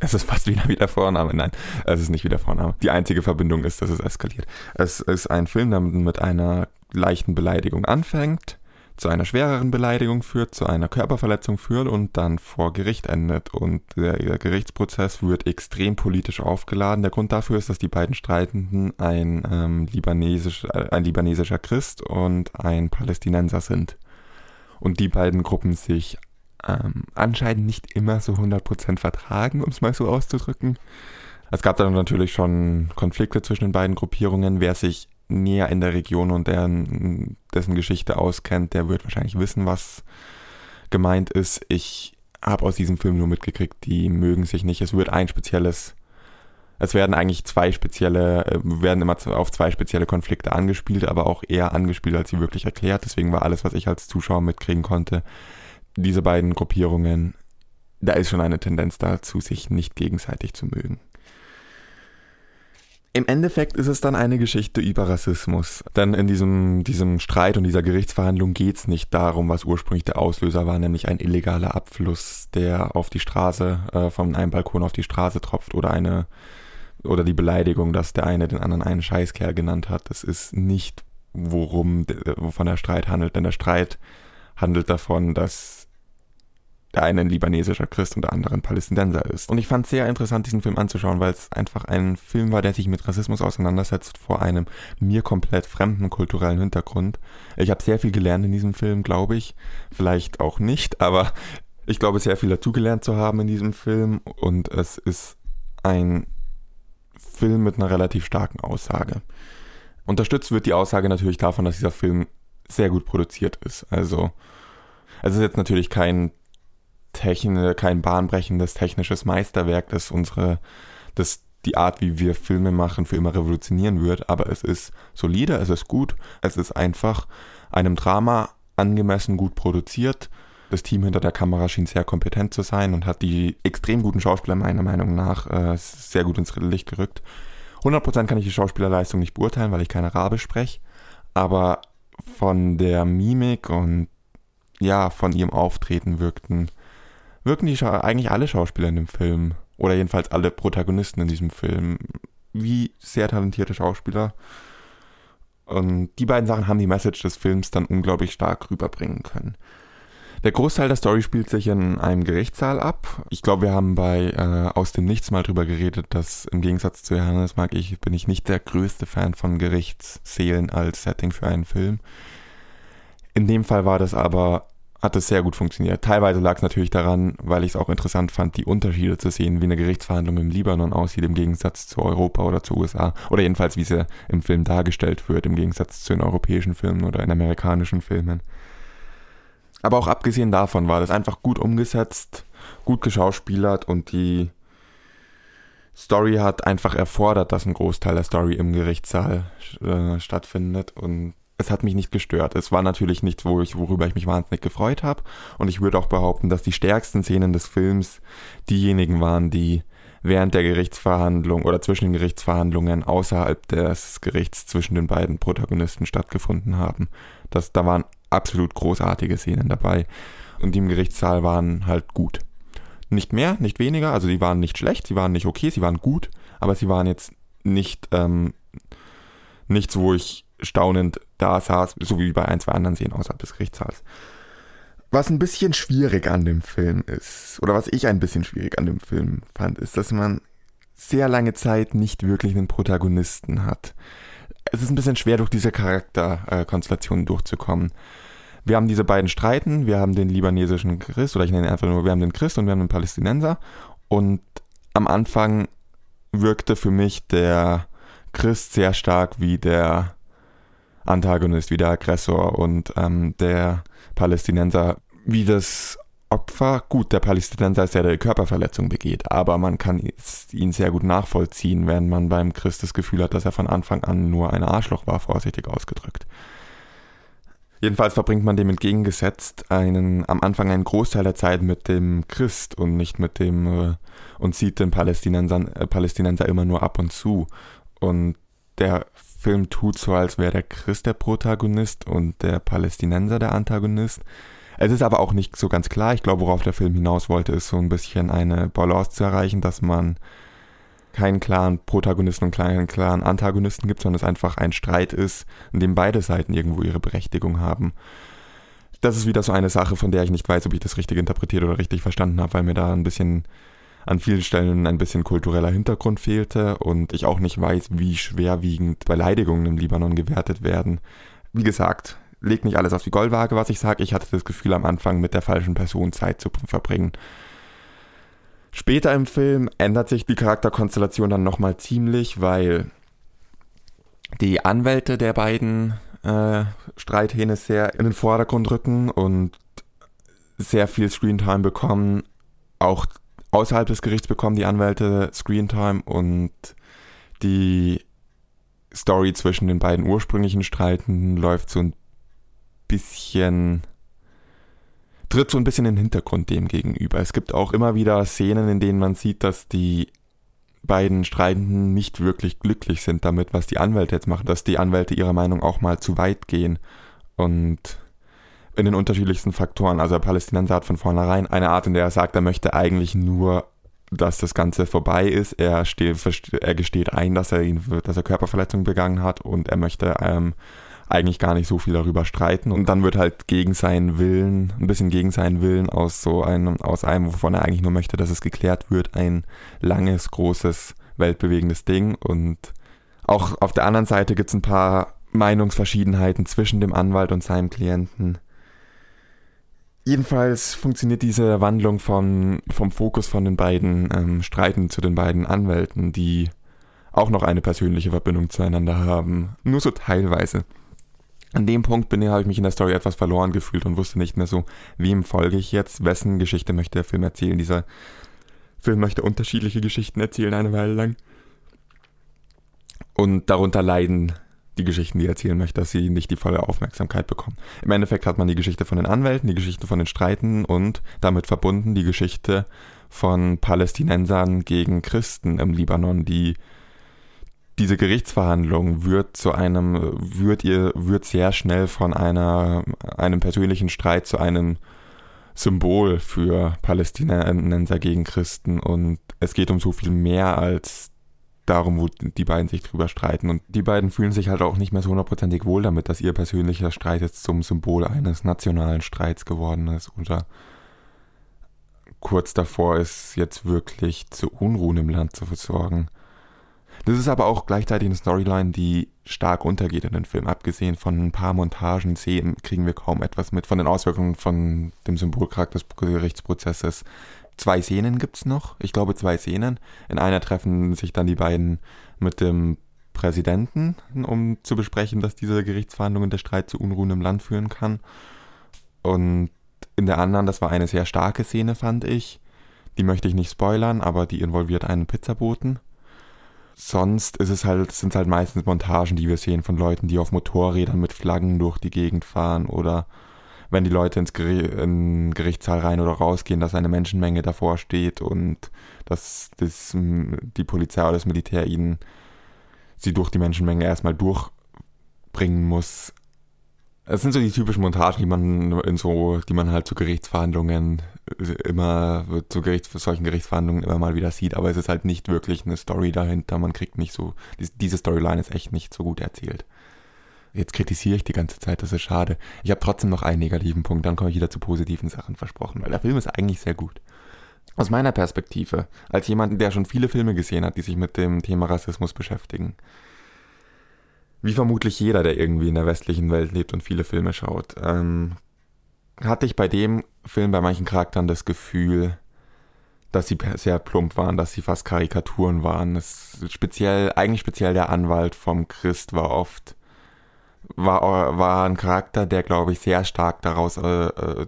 Es ist fast wieder wie der Vorname. Nein, es ist nicht wie der Vorname. Die einzige Verbindung ist, dass es eskaliert. Es ist ein Film, der mit einer leichten Beleidigung anfängt zu einer schwereren Beleidigung führt, zu einer Körperverletzung führt und dann vor Gericht endet. Und der, der Gerichtsprozess wird extrem politisch aufgeladen. Der Grund dafür ist, dass die beiden Streitenden ein, ähm, libanesisch, äh, ein libanesischer Christ und ein Palästinenser sind. Und die beiden Gruppen sich ähm, anscheinend nicht immer so 100% vertragen, um es mal so auszudrücken. Es gab dann natürlich schon Konflikte zwischen den beiden Gruppierungen. Wer sich näher in der Region und deren, dessen Geschichte auskennt, der wird wahrscheinlich wissen, was gemeint ist. Ich habe aus diesem Film nur mitgekriegt, die mögen sich nicht. Es wird ein spezielles, es werden eigentlich zwei spezielle, äh, werden immer auf zwei spezielle Konflikte angespielt, aber auch eher angespielt, als sie wirklich erklärt. Deswegen war alles, was ich als Zuschauer mitkriegen konnte, diese beiden Gruppierungen, da ist schon eine Tendenz dazu, sich nicht gegenseitig zu mögen. Im Endeffekt ist es dann eine Geschichte über Rassismus. Denn in diesem, diesem Streit und dieser Gerichtsverhandlung geht es nicht darum, was ursprünglich der Auslöser war, nämlich ein illegaler Abfluss, der auf die Straße, äh, von einem Balkon auf die Straße tropft oder eine oder die Beleidigung, dass der eine den anderen einen Scheißkerl genannt hat. Das ist nicht, worum wovon der Streit handelt, denn der Streit handelt davon, dass der eine ein libanesischer Christ und der andere ein Palästinenser ist. Und ich fand es sehr interessant, diesen Film anzuschauen, weil es einfach ein Film war, der sich mit Rassismus auseinandersetzt vor einem mir komplett fremden kulturellen Hintergrund. Ich habe sehr viel gelernt in diesem Film, glaube ich. Vielleicht auch nicht, aber ich glaube sehr viel dazugelernt zu haben in diesem Film. Und es ist ein Film mit einer relativ starken Aussage. Unterstützt wird die Aussage natürlich davon, dass dieser Film sehr gut produziert ist. Also es ist jetzt natürlich kein Techn kein bahnbrechendes technisches Meisterwerk, das unsere, das die Art, wie wir Filme machen, für immer revolutionieren wird, aber es ist solide, es ist gut, es ist einfach einem Drama angemessen gut produziert. Das Team hinter der Kamera schien sehr kompetent zu sein und hat die extrem guten Schauspieler meiner Meinung nach äh, sehr gut ins Licht gerückt. 100% kann ich die Schauspielerleistung nicht beurteilen, weil ich keine Arabisch spreche, aber von der Mimik und ja, von ihrem Auftreten wirkten wirken die eigentlich alle Schauspieler in dem Film, oder jedenfalls alle Protagonisten in diesem Film, wie sehr talentierte Schauspieler. Und die beiden Sachen haben die Message des Films dann unglaublich stark rüberbringen können. Der Großteil der Story spielt sich in einem Gerichtssaal ab. Ich glaube, wir haben bei äh, Aus dem Nichts mal drüber geredet, dass im Gegensatz zu Johannes mag ich, bin ich nicht der größte Fan von Gerichtssälen als Setting für einen Film. In dem Fall war das aber hat es sehr gut funktioniert. Teilweise lag es natürlich daran, weil ich es auch interessant fand, die Unterschiede zu sehen, wie eine Gerichtsverhandlung im Libanon aussieht im Gegensatz zu Europa oder zu USA. Oder jedenfalls, wie sie im Film dargestellt wird, im Gegensatz zu den europäischen Filmen oder in amerikanischen Filmen. Aber auch abgesehen davon war das einfach gut umgesetzt, gut geschauspielert und die Story hat einfach erfordert, dass ein Großteil der Story im Gerichtssaal äh, stattfindet und es hat mich nicht gestört. Es war natürlich nichts, wo ich, worüber ich mich wahnsinnig gefreut habe. Und ich würde auch behaupten, dass die stärksten Szenen des Films diejenigen waren, die während der Gerichtsverhandlung oder zwischen den Gerichtsverhandlungen außerhalb des Gerichts zwischen den beiden Protagonisten stattgefunden haben. Das, da waren absolut großartige Szenen dabei. Und die im Gerichtssaal waren halt gut. Nicht mehr, nicht weniger, also die waren nicht schlecht, sie waren nicht okay, sie waren gut, aber sie waren jetzt nicht ähm, nichts, wo ich staunend da saß, so wie bei ein, zwei anderen Szenen außerhalb des Gerichtssaals. Was ein bisschen schwierig an dem Film ist, oder was ich ein bisschen schwierig an dem Film fand, ist, dass man sehr lange Zeit nicht wirklich einen Protagonisten hat. Es ist ein bisschen schwer, durch diese Charakterkonstellationen durchzukommen. Wir haben diese beiden Streiten, wir haben den libanesischen Christ, oder ich nenne ihn einfach nur, wir haben den Christ und wir haben den Palästinenser. Und am Anfang wirkte für mich der Christ sehr stark wie der Antagonist, wie der Aggressor und ähm, der Palästinenser wie das Opfer. Gut, der Palästinenser ist ja der Körperverletzung begeht, aber man kann ihn sehr gut nachvollziehen, wenn man beim Christ das Gefühl hat, dass er von Anfang an nur ein Arschloch war, vorsichtig ausgedrückt. Jedenfalls verbringt man dem entgegengesetzt einen, am Anfang einen Großteil der Zeit mit dem Christ und nicht mit dem äh, und sieht den Palästinenser, äh, Palästinenser immer nur ab und zu. Und der Film tut so, als wäre der Christ der Protagonist und der Palästinenser der Antagonist. Es ist aber auch nicht so ganz klar. Ich glaube, worauf der Film hinaus wollte, ist so ein bisschen eine Balance zu erreichen, dass man keinen klaren Protagonisten und keinen klaren Antagonisten gibt, sondern es einfach ein Streit ist, in dem beide Seiten irgendwo ihre Berechtigung haben. Das ist wieder so eine Sache, von der ich nicht weiß, ob ich das richtig interpretiert oder richtig verstanden habe, weil mir da ein bisschen an vielen Stellen ein bisschen kultureller Hintergrund fehlte und ich auch nicht weiß, wie schwerwiegend Beleidigungen im Libanon gewertet werden. Wie gesagt, legt nicht alles auf die Goldwaage, was ich sage. Ich hatte das Gefühl, am Anfang mit der falschen Person Zeit zu verbringen. Später im Film ändert sich die Charakterkonstellation dann nochmal ziemlich, weil die Anwälte der beiden äh, Streithähne sehr in den Vordergrund rücken und sehr viel Screentime bekommen. Auch außerhalb des Gerichts bekommen die Anwälte Screentime und die Story zwischen den beiden ursprünglichen Streiten läuft so ein bisschen tritt so ein bisschen in den Hintergrund dem gegenüber. Es gibt auch immer wieder Szenen, in denen man sieht, dass die beiden Streitenden nicht wirklich glücklich sind damit, was die Anwälte jetzt machen, dass die Anwälte ihrer Meinung auch mal zu weit gehen und in den unterschiedlichsten Faktoren. Also der Palästinenser hat von vornherein eine Art, in der er sagt, er möchte eigentlich nur, dass das Ganze vorbei ist. Er, steht, er gesteht ein, dass er, ihn, dass er Körperverletzungen begangen hat und er möchte ähm, eigentlich gar nicht so viel darüber streiten. Und dann wird halt gegen seinen Willen, ein bisschen gegen seinen Willen aus so einem, aus einem, wovon er eigentlich nur möchte, dass es geklärt wird, ein langes, großes, weltbewegendes Ding. Und auch auf der anderen Seite gibt es ein paar Meinungsverschiedenheiten zwischen dem Anwalt und seinem Klienten. Jedenfalls funktioniert diese Wandlung von, vom Fokus von den beiden ähm, Streiten zu den beiden Anwälten, die auch noch eine persönliche Verbindung zueinander haben. Nur so teilweise. An dem Punkt bin habe ich mich in der Story etwas verloren gefühlt und wusste nicht mehr so, wem folge ich jetzt, wessen Geschichte möchte der Film erzählen. Dieser Film möchte unterschiedliche Geschichten erzählen eine Weile lang. Und darunter leiden die Geschichten, die er erzählen möchte, dass sie nicht die volle Aufmerksamkeit bekommen. Im Endeffekt hat man die Geschichte von den Anwälten, die Geschichte von den Streiten und damit verbunden die Geschichte von Palästinensern gegen Christen im Libanon, die diese Gerichtsverhandlung wird zu einem, wird ihr, wird sehr schnell von einer, einem persönlichen Streit zu einem Symbol für Palästinenser gegen Christen und es geht um so viel mehr als darum, wo die beiden sich drüber streiten. Und die beiden fühlen sich halt auch nicht mehr so hundertprozentig wohl damit, dass ihr persönlicher Streit jetzt zum Symbol eines nationalen Streits geworden ist oder kurz davor ist, jetzt wirklich zu Unruhen im Land zu versorgen. Das ist aber auch gleichzeitig eine Storyline, die stark untergeht in den Film. Abgesehen von ein paar Montagen, Szenen kriegen wir kaum etwas mit von den Auswirkungen von dem Symbolcharakter des Gerichtsprozesses. Zwei Szenen gibt es noch, ich glaube zwei Szenen. In einer treffen sich dann die beiden mit dem Präsidenten, um zu besprechen, dass diese Gerichtsverhandlungen der Streit zu Unruhen im Land führen kann. Und in der anderen, das war eine sehr starke Szene, fand ich. Die möchte ich nicht spoilern, aber die involviert einen Pizzaboten sonst ist es halt, sind es halt meistens Montagen, die wir sehen von Leuten, die auf Motorrädern mit Flaggen durch die Gegend fahren oder wenn die Leute ins Geri in Gerichtssaal rein oder rausgehen, dass eine Menschenmenge davor steht und dass das, die Polizei oder das Militär ihnen sie durch die Menschenmenge erstmal durchbringen muss. Es sind so die typischen Montagen, die man in so, die man halt zu Gerichtsverhandlungen immer, zu Gerichts, solchen Gerichtsverhandlungen immer mal wieder sieht, aber es ist halt nicht wirklich eine Story dahinter. Man kriegt nicht so, diese Storyline ist echt nicht so gut erzählt. Jetzt kritisiere ich die ganze Zeit, das ist schade. Ich habe trotzdem noch einen negativen Punkt, dann komme ich wieder zu positiven Sachen versprochen, weil der Film ist eigentlich sehr gut. Aus meiner Perspektive, als jemand, der schon viele Filme gesehen hat, die sich mit dem Thema Rassismus beschäftigen, wie vermutlich jeder, der irgendwie in der westlichen Welt lebt und viele Filme schaut, ähm, hatte ich bei dem Film bei manchen Charakteren das Gefühl, dass sie sehr plump waren, dass sie fast Karikaturen waren. Es, speziell, eigentlich speziell der Anwalt vom Christ war oft, war, war ein Charakter, der, glaube ich, sehr stark daraus äh, äh,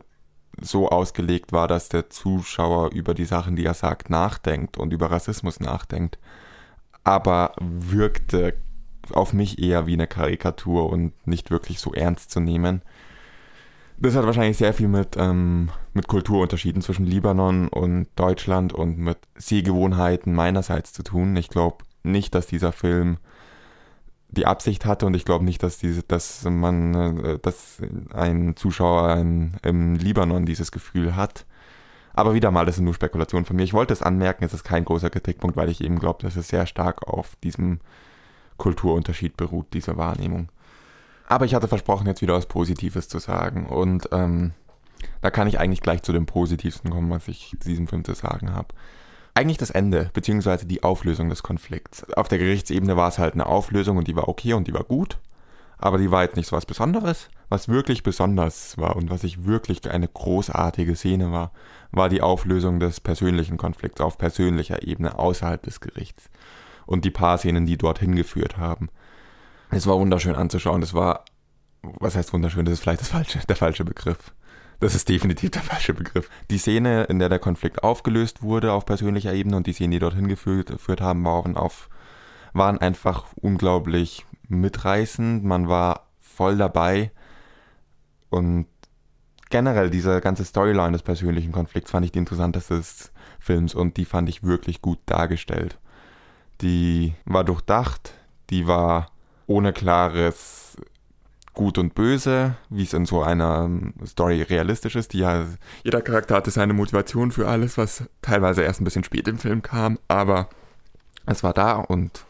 so ausgelegt war, dass der Zuschauer über die Sachen, die er sagt, nachdenkt und über Rassismus nachdenkt. Aber wirkte auf mich eher wie eine Karikatur und nicht wirklich so ernst zu nehmen. Das hat wahrscheinlich sehr viel mit, ähm, mit Kulturunterschieden zwischen Libanon und Deutschland und mit Sehgewohnheiten meinerseits zu tun. Ich glaube nicht, dass dieser Film die Absicht hatte und ich glaube nicht, dass diese, dass man, äh, dass ein Zuschauer in, im Libanon dieses Gefühl hat. Aber wieder mal, das ist nur Spekulation von mir. Ich wollte es anmerken, es ist kein großer Kritikpunkt, weil ich eben glaube, dass es sehr stark auf diesem Kulturunterschied beruht, diese Wahrnehmung. Aber ich hatte versprochen, jetzt wieder was Positives zu sagen. Und ähm, da kann ich eigentlich gleich zu dem Positivsten kommen, was ich zu diesem Film zu sagen habe. Eigentlich das Ende, beziehungsweise die Auflösung des Konflikts. Auf der Gerichtsebene war es halt eine Auflösung und die war okay und die war gut. Aber die war jetzt nicht so was Besonderes. Was wirklich besonders war und was ich wirklich eine großartige Szene war, war die Auflösung des persönlichen Konflikts auf persönlicher Ebene außerhalb des Gerichts. Und die paar Szenen, die dorthin geführt haben. Es war wunderschön anzuschauen. Es war, was heißt wunderschön? Das ist vielleicht das falsche, der falsche Begriff. Das ist definitiv der falsche Begriff. Die Szene, in der der Konflikt aufgelöst wurde auf persönlicher Ebene und die Szenen, die dorhin geführt, geführt haben, waren, auf, waren einfach unglaublich mitreißend. Man war voll dabei und generell diese ganze Storyline des persönlichen Konflikts fand ich die interessanteste des Films und die fand ich wirklich gut dargestellt. Die war durchdacht, die war ohne klares Gut und Böse, wie es in so einer Story realistisch ist. Die ja, jeder Charakter hatte seine Motivation für alles, was teilweise erst ein bisschen spät im Film kam, aber es war da und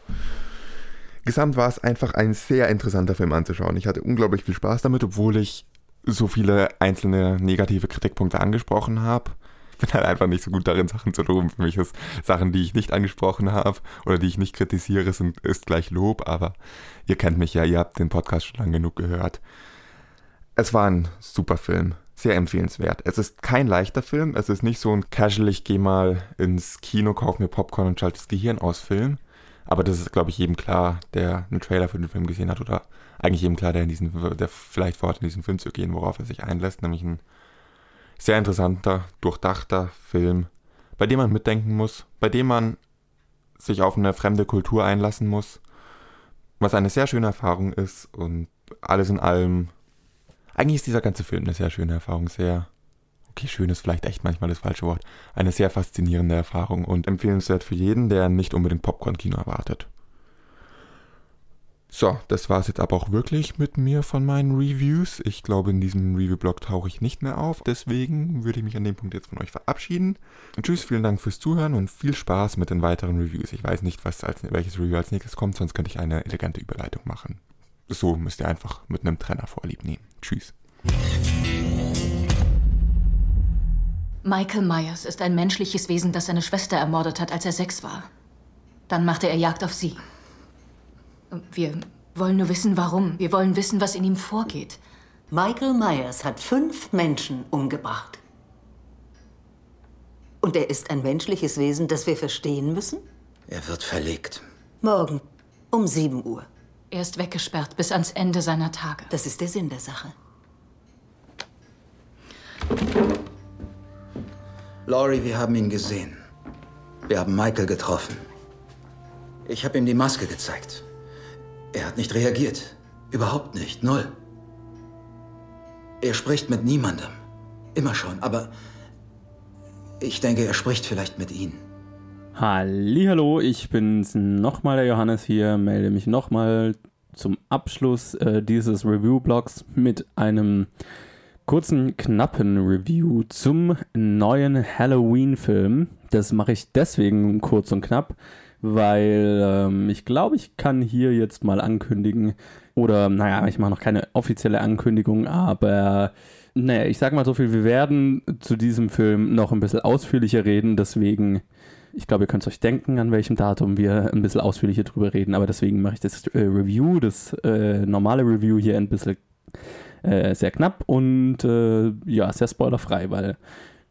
gesamt war es einfach ein sehr interessanter Film anzuschauen. Ich hatte unglaublich viel Spaß damit, obwohl ich so viele einzelne negative Kritikpunkte angesprochen habe bin halt einfach nicht so gut darin, Sachen zu loben. Für mich ist Sachen, die ich nicht angesprochen habe oder die ich nicht kritisiere, sind, ist gleich Lob, aber ihr kennt mich ja, ihr habt den Podcast schon lang genug gehört. Es war ein super Film, sehr empfehlenswert. Es ist kein leichter Film, es ist nicht so ein casual, ich gehe mal ins Kino, kaufe mir Popcorn und schalte das Gehirn aus Film. Aber das ist, glaube ich, jedem klar, der einen Trailer für den Film gesehen hat oder eigentlich jedem klar, der, in diesen, der vielleicht vorhat, in diesen Film zu gehen, worauf er sich einlässt, nämlich ein sehr interessanter, durchdachter Film, bei dem man mitdenken muss, bei dem man sich auf eine fremde Kultur einlassen muss, was eine sehr schöne Erfahrung ist und alles in allem. Eigentlich ist dieser ganze Film eine sehr schöne Erfahrung, sehr, okay, schön ist vielleicht echt manchmal das falsche Wort, eine sehr faszinierende Erfahrung und empfehlenswert für jeden, der nicht unbedingt Popcorn-Kino erwartet. So, das war es jetzt aber auch wirklich mit mir von meinen Reviews. Ich glaube, in diesem Review-Blog tauche ich nicht mehr auf. Deswegen würde ich mich an dem Punkt jetzt von euch verabschieden. Tschüss, vielen Dank fürs Zuhören und viel Spaß mit den weiteren Reviews. Ich weiß nicht, was als, welches Review als nächstes kommt, sonst könnte ich eine elegante Überleitung machen. So müsst ihr einfach mit einem Trenner vorlieb nehmen. Tschüss. Michael Myers ist ein menschliches Wesen, das seine Schwester ermordet hat, als er sechs war. Dann machte er Jagd auf sie. Wir wollen nur wissen, warum. Wir wollen wissen, was in ihm vorgeht. Michael Myers hat fünf Menschen umgebracht. Und er ist ein menschliches Wesen, das wir verstehen müssen? Er wird verlegt. Morgen um 7 Uhr. Er ist weggesperrt bis ans Ende seiner Tage. Das ist der Sinn der Sache. Laurie, wir haben ihn gesehen. Wir haben Michael getroffen. Ich habe ihm die Maske gezeigt. Er hat nicht reagiert. Überhaupt nicht. Null. Er spricht mit niemandem. Immer schon. Aber ich denke, er spricht vielleicht mit Ihnen. Hallo, ich bin's nochmal, der Johannes hier, melde mich nochmal zum Abschluss äh, dieses Review-Blogs mit einem kurzen, knappen Review zum neuen Halloween-Film. Das mache ich deswegen kurz und knapp, weil ähm, ich glaube, ich kann hier jetzt mal ankündigen, oder naja, ich mache noch keine offizielle Ankündigung, aber naja, ich sag mal so viel, wir werden zu diesem Film noch ein bisschen ausführlicher reden, deswegen, ich glaube, ihr könnt euch denken, an welchem Datum wir ein bisschen ausführlicher drüber reden, aber deswegen mache ich das äh, Review, das äh, normale Review hier ein bisschen äh, sehr knapp und äh, ja, sehr spoilerfrei, weil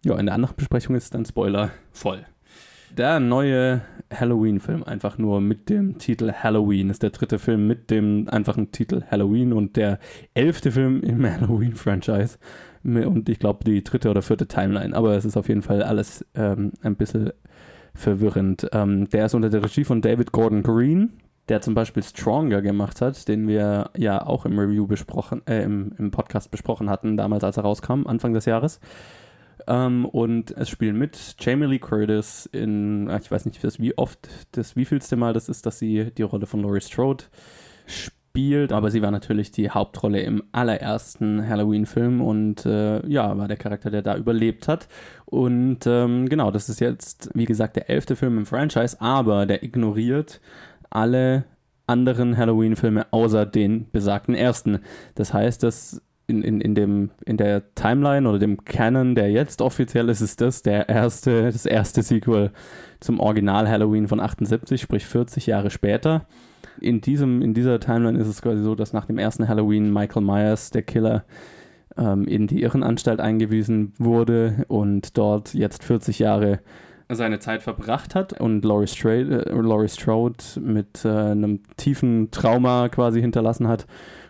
ja, in der anderen Besprechung ist dann Spoiler voll. Der neue Halloween-Film, einfach nur mit dem Titel Halloween, ist der dritte Film mit dem einfachen Titel Halloween und der elfte Film im Halloween-Franchise. Und ich glaube, die dritte oder vierte Timeline. Aber es ist auf jeden Fall alles ähm, ein bisschen verwirrend. Ähm, der ist unter der Regie von David Gordon Green, der zum Beispiel Stronger gemacht hat, den wir ja auch im Review besprochen, äh, im, im Podcast besprochen hatten, damals als er rauskam, Anfang des Jahres. Ähm, und es spielen mit Jamie Lee Curtis in, ich weiß nicht, das, wie oft, das wievielste Mal das ist, dass sie die Rolle von Laurie Strode spielt, aber sie war natürlich die Hauptrolle im allerersten Halloween-Film und äh, ja, war der Charakter, der da überlebt hat. Und ähm, genau, das ist jetzt, wie gesagt, der elfte Film im Franchise, aber der ignoriert alle anderen Halloween-Filme außer den besagten ersten. Das heißt, dass in, in, in, dem, in der Timeline oder dem Canon, der jetzt offiziell ist, ist das der erste, das erste Sequel zum Original Halloween von 78, sprich 40 Jahre später. In, diesem, in dieser Timeline ist es quasi so, dass nach dem ersten Halloween Michael Myers, der Killer, ähm, in die Irrenanstalt eingewiesen wurde und dort jetzt 40 Jahre seine Zeit verbracht hat und Laurie Strode, äh, Laurie Strode mit äh, einem tiefen Trauma quasi hinterlassen hat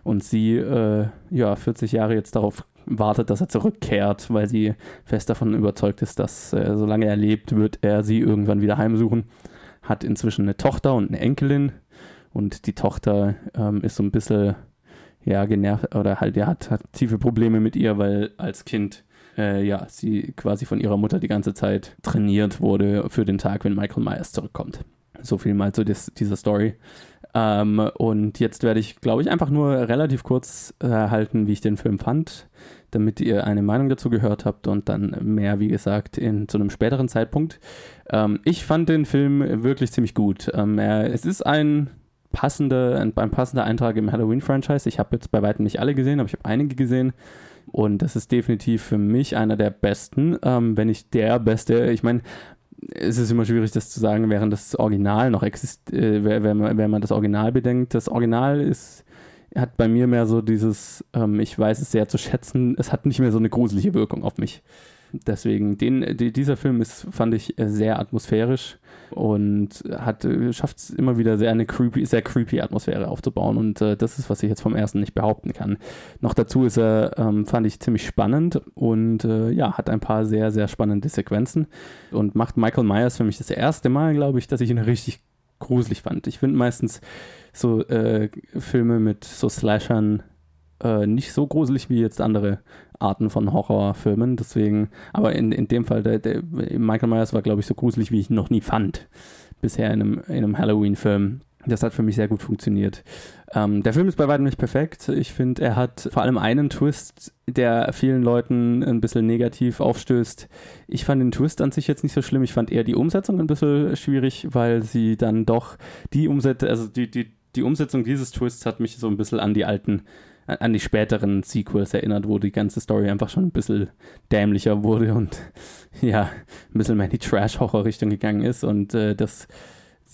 und sie äh, ja 40 Jahre jetzt darauf wartet, dass er zurückkehrt, weil sie fest davon überzeugt ist, dass äh, solange er lebt, wird er sie irgendwann wieder heimsuchen. Hat inzwischen eine Tochter und eine Enkelin und die Tochter ähm, ist so ein bisschen ja genervt oder halt ja hat, hat tiefe Probleme mit ihr, weil als Kind äh, ja sie quasi von ihrer Mutter die ganze Zeit trainiert wurde für den Tag, wenn Michael Myers zurückkommt. So viel mal zu des, dieser Story. Ähm, und jetzt werde ich, glaube ich, einfach nur relativ kurz äh, wie ich den Film fand, damit ihr eine Meinung dazu gehört habt und dann mehr, wie gesagt, in, zu einem späteren Zeitpunkt. Ähm, ich fand den Film wirklich ziemlich gut. Ähm, er, es ist ein passender, ein, ein passender Eintrag im Halloween-Franchise. Ich habe jetzt bei weitem nicht alle gesehen, aber ich habe einige gesehen. Und das ist definitiv für mich einer der besten, ähm, wenn nicht der beste. Ich meine, es ist immer schwierig, das zu sagen, während das Original noch existiert, äh, wenn, man, wenn man das Original bedenkt. Das Original ist, hat bei mir mehr so dieses, ähm, ich weiß es sehr zu schätzen, es hat nicht mehr so eine gruselige Wirkung auf mich. Deswegen, den, die, dieser Film ist, fand ich, sehr atmosphärisch und hat, schafft es immer wieder sehr eine creepy, sehr creepy Atmosphäre aufzubauen und äh, das ist, was ich jetzt vom ersten nicht behaupten kann. Noch dazu ist er, ähm, fand ich, ziemlich spannend und äh, ja, hat ein paar sehr, sehr spannende Sequenzen und macht Michael Myers für mich das erste Mal, glaube ich, dass ich ihn richtig gruselig fand. Ich finde meistens so äh, Filme mit so Slashern äh, nicht so gruselig wie jetzt andere Arten von Horrorfilmen. Deswegen, aber in, in dem Fall, der, der Michael Myers war, glaube ich, so gruselig, wie ich ihn noch nie fand. Bisher in einem, in einem Halloween-Film. Das hat für mich sehr gut funktioniert. Ähm, der Film ist bei weitem nicht perfekt. Ich finde, er hat vor allem einen Twist, der vielen Leuten ein bisschen negativ aufstößt. Ich fand den Twist an sich jetzt nicht so schlimm. Ich fand eher die Umsetzung ein bisschen schwierig, weil sie dann doch die Umsetzung, also die, die, die Umsetzung dieses Twists hat mich so ein bisschen an die alten an die späteren Sequels erinnert, wo die ganze Story einfach schon ein bisschen dämlicher wurde und ja, ein bisschen mehr in die Trash-Horror-Richtung gegangen ist. Und äh, das,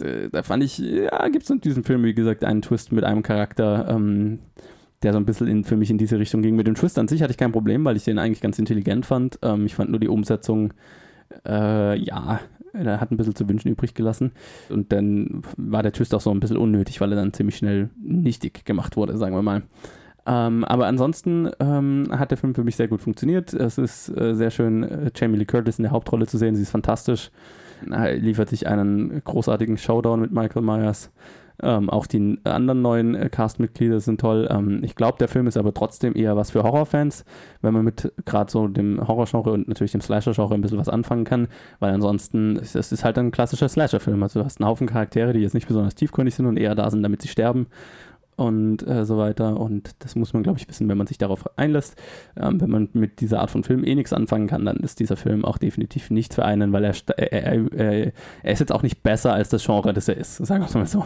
äh, da fand ich, ja, gibt es in diesem Film, wie gesagt, einen Twist mit einem Charakter, ähm, der so ein bisschen in, für mich in diese Richtung ging. Mit dem Twist an sich hatte ich kein Problem, weil ich den eigentlich ganz intelligent fand. Ähm, ich fand nur die Umsetzung, äh, ja, er hat ein bisschen zu wünschen übrig gelassen. Und dann war der Twist auch so ein bisschen unnötig, weil er dann ziemlich schnell nichtig gemacht wurde, sagen wir mal. Ähm, aber ansonsten ähm, hat der Film für mich sehr gut funktioniert. Es ist äh, sehr schön, äh, Jamie Lee Curtis in der Hauptrolle zu sehen. Sie ist fantastisch. Er liefert sich einen großartigen Showdown mit Michael Myers. Ähm, auch die anderen neuen äh, Castmitglieder sind toll. Ähm, ich glaube, der Film ist aber trotzdem eher was für Horrorfans, wenn man mit gerade so dem Horrorgenre und natürlich dem Slasher-Genre ein bisschen was anfangen kann, weil ansonsten es ist es halt ein klassischer Slasher-Film. Also du hast einen Haufen Charaktere, die jetzt nicht besonders tiefgründig sind und eher da sind, damit sie sterben und äh, so weiter. Und das muss man, glaube ich, wissen, wenn man sich darauf einlässt. Ähm, wenn man mit dieser Art von Film eh nichts anfangen kann, dann ist dieser Film auch definitiv nicht für einen, weil er, er, er, er ist jetzt auch nicht besser als das Genre, das er ist, sagen wir es mal so.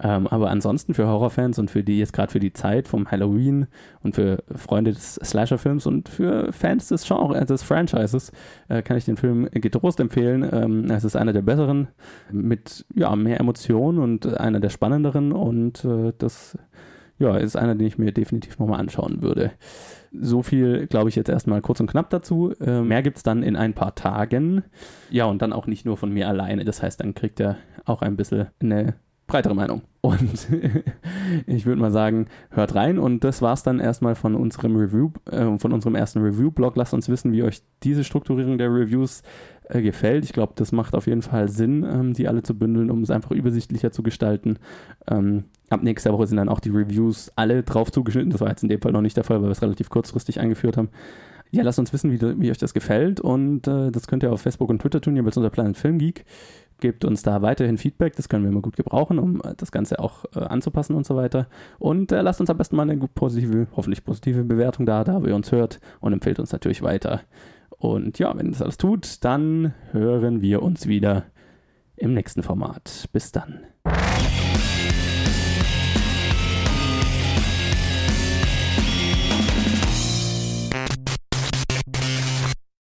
Ähm, aber ansonsten für Horrorfans und für die jetzt gerade für die Zeit vom Halloween und für Freunde des Slasher-Films und für Fans des Genres, des Franchises, äh, kann ich den Film getrost empfehlen. Ähm, es ist einer der besseren mit ja, mehr Emotionen und einer der spannenderen und äh, das ja, ist einer, den ich mir definitiv nochmal anschauen würde. So viel, glaube ich, jetzt erstmal kurz und knapp dazu. Äh, mehr gibt es dann in ein paar Tagen. Ja, und dann auch nicht nur von mir alleine. Das heißt, dann kriegt er auch ein bisschen eine breitere Meinung. Und ich würde mal sagen, hört rein. Und das war es dann erstmal von unserem Review, äh, von unserem ersten Review-Blog. Lasst uns wissen, wie euch diese Strukturierung der Reviews äh, gefällt. Ich glaube, das macht auf jeden Fall Sinn, ähm, die alle zu bündeln, um es einfach übersichtlicher zu gestalten. Ähm, ab nächster Woche sind dann auch die Reviews alle drauf zugeschnitten. Das war jetzt in dem Fall noch nicht der Fall, weil wir es relativ kurzfristig eingeführt haben. Ja, lasst uns wissen, wie, wie euch das gefällt. Und äh, das könnt ihr auf Facebook und Twitter tun, jeweils unter Planet Film Geek gebt uns da weiterhin Feedback, das können wir immer gut gebrauchen, um äh, das Ganze auch äh, anzupassen und so weiter. Und äh, lasst uns am besten mal eine positive, hoffentlich positive Bewertung da, da wo ihr uns hört und empfehlt uns natürlich weiter. Und ja, wenn das alles tut, dann hören wir uns wieder im nächsten Format. Bis dann.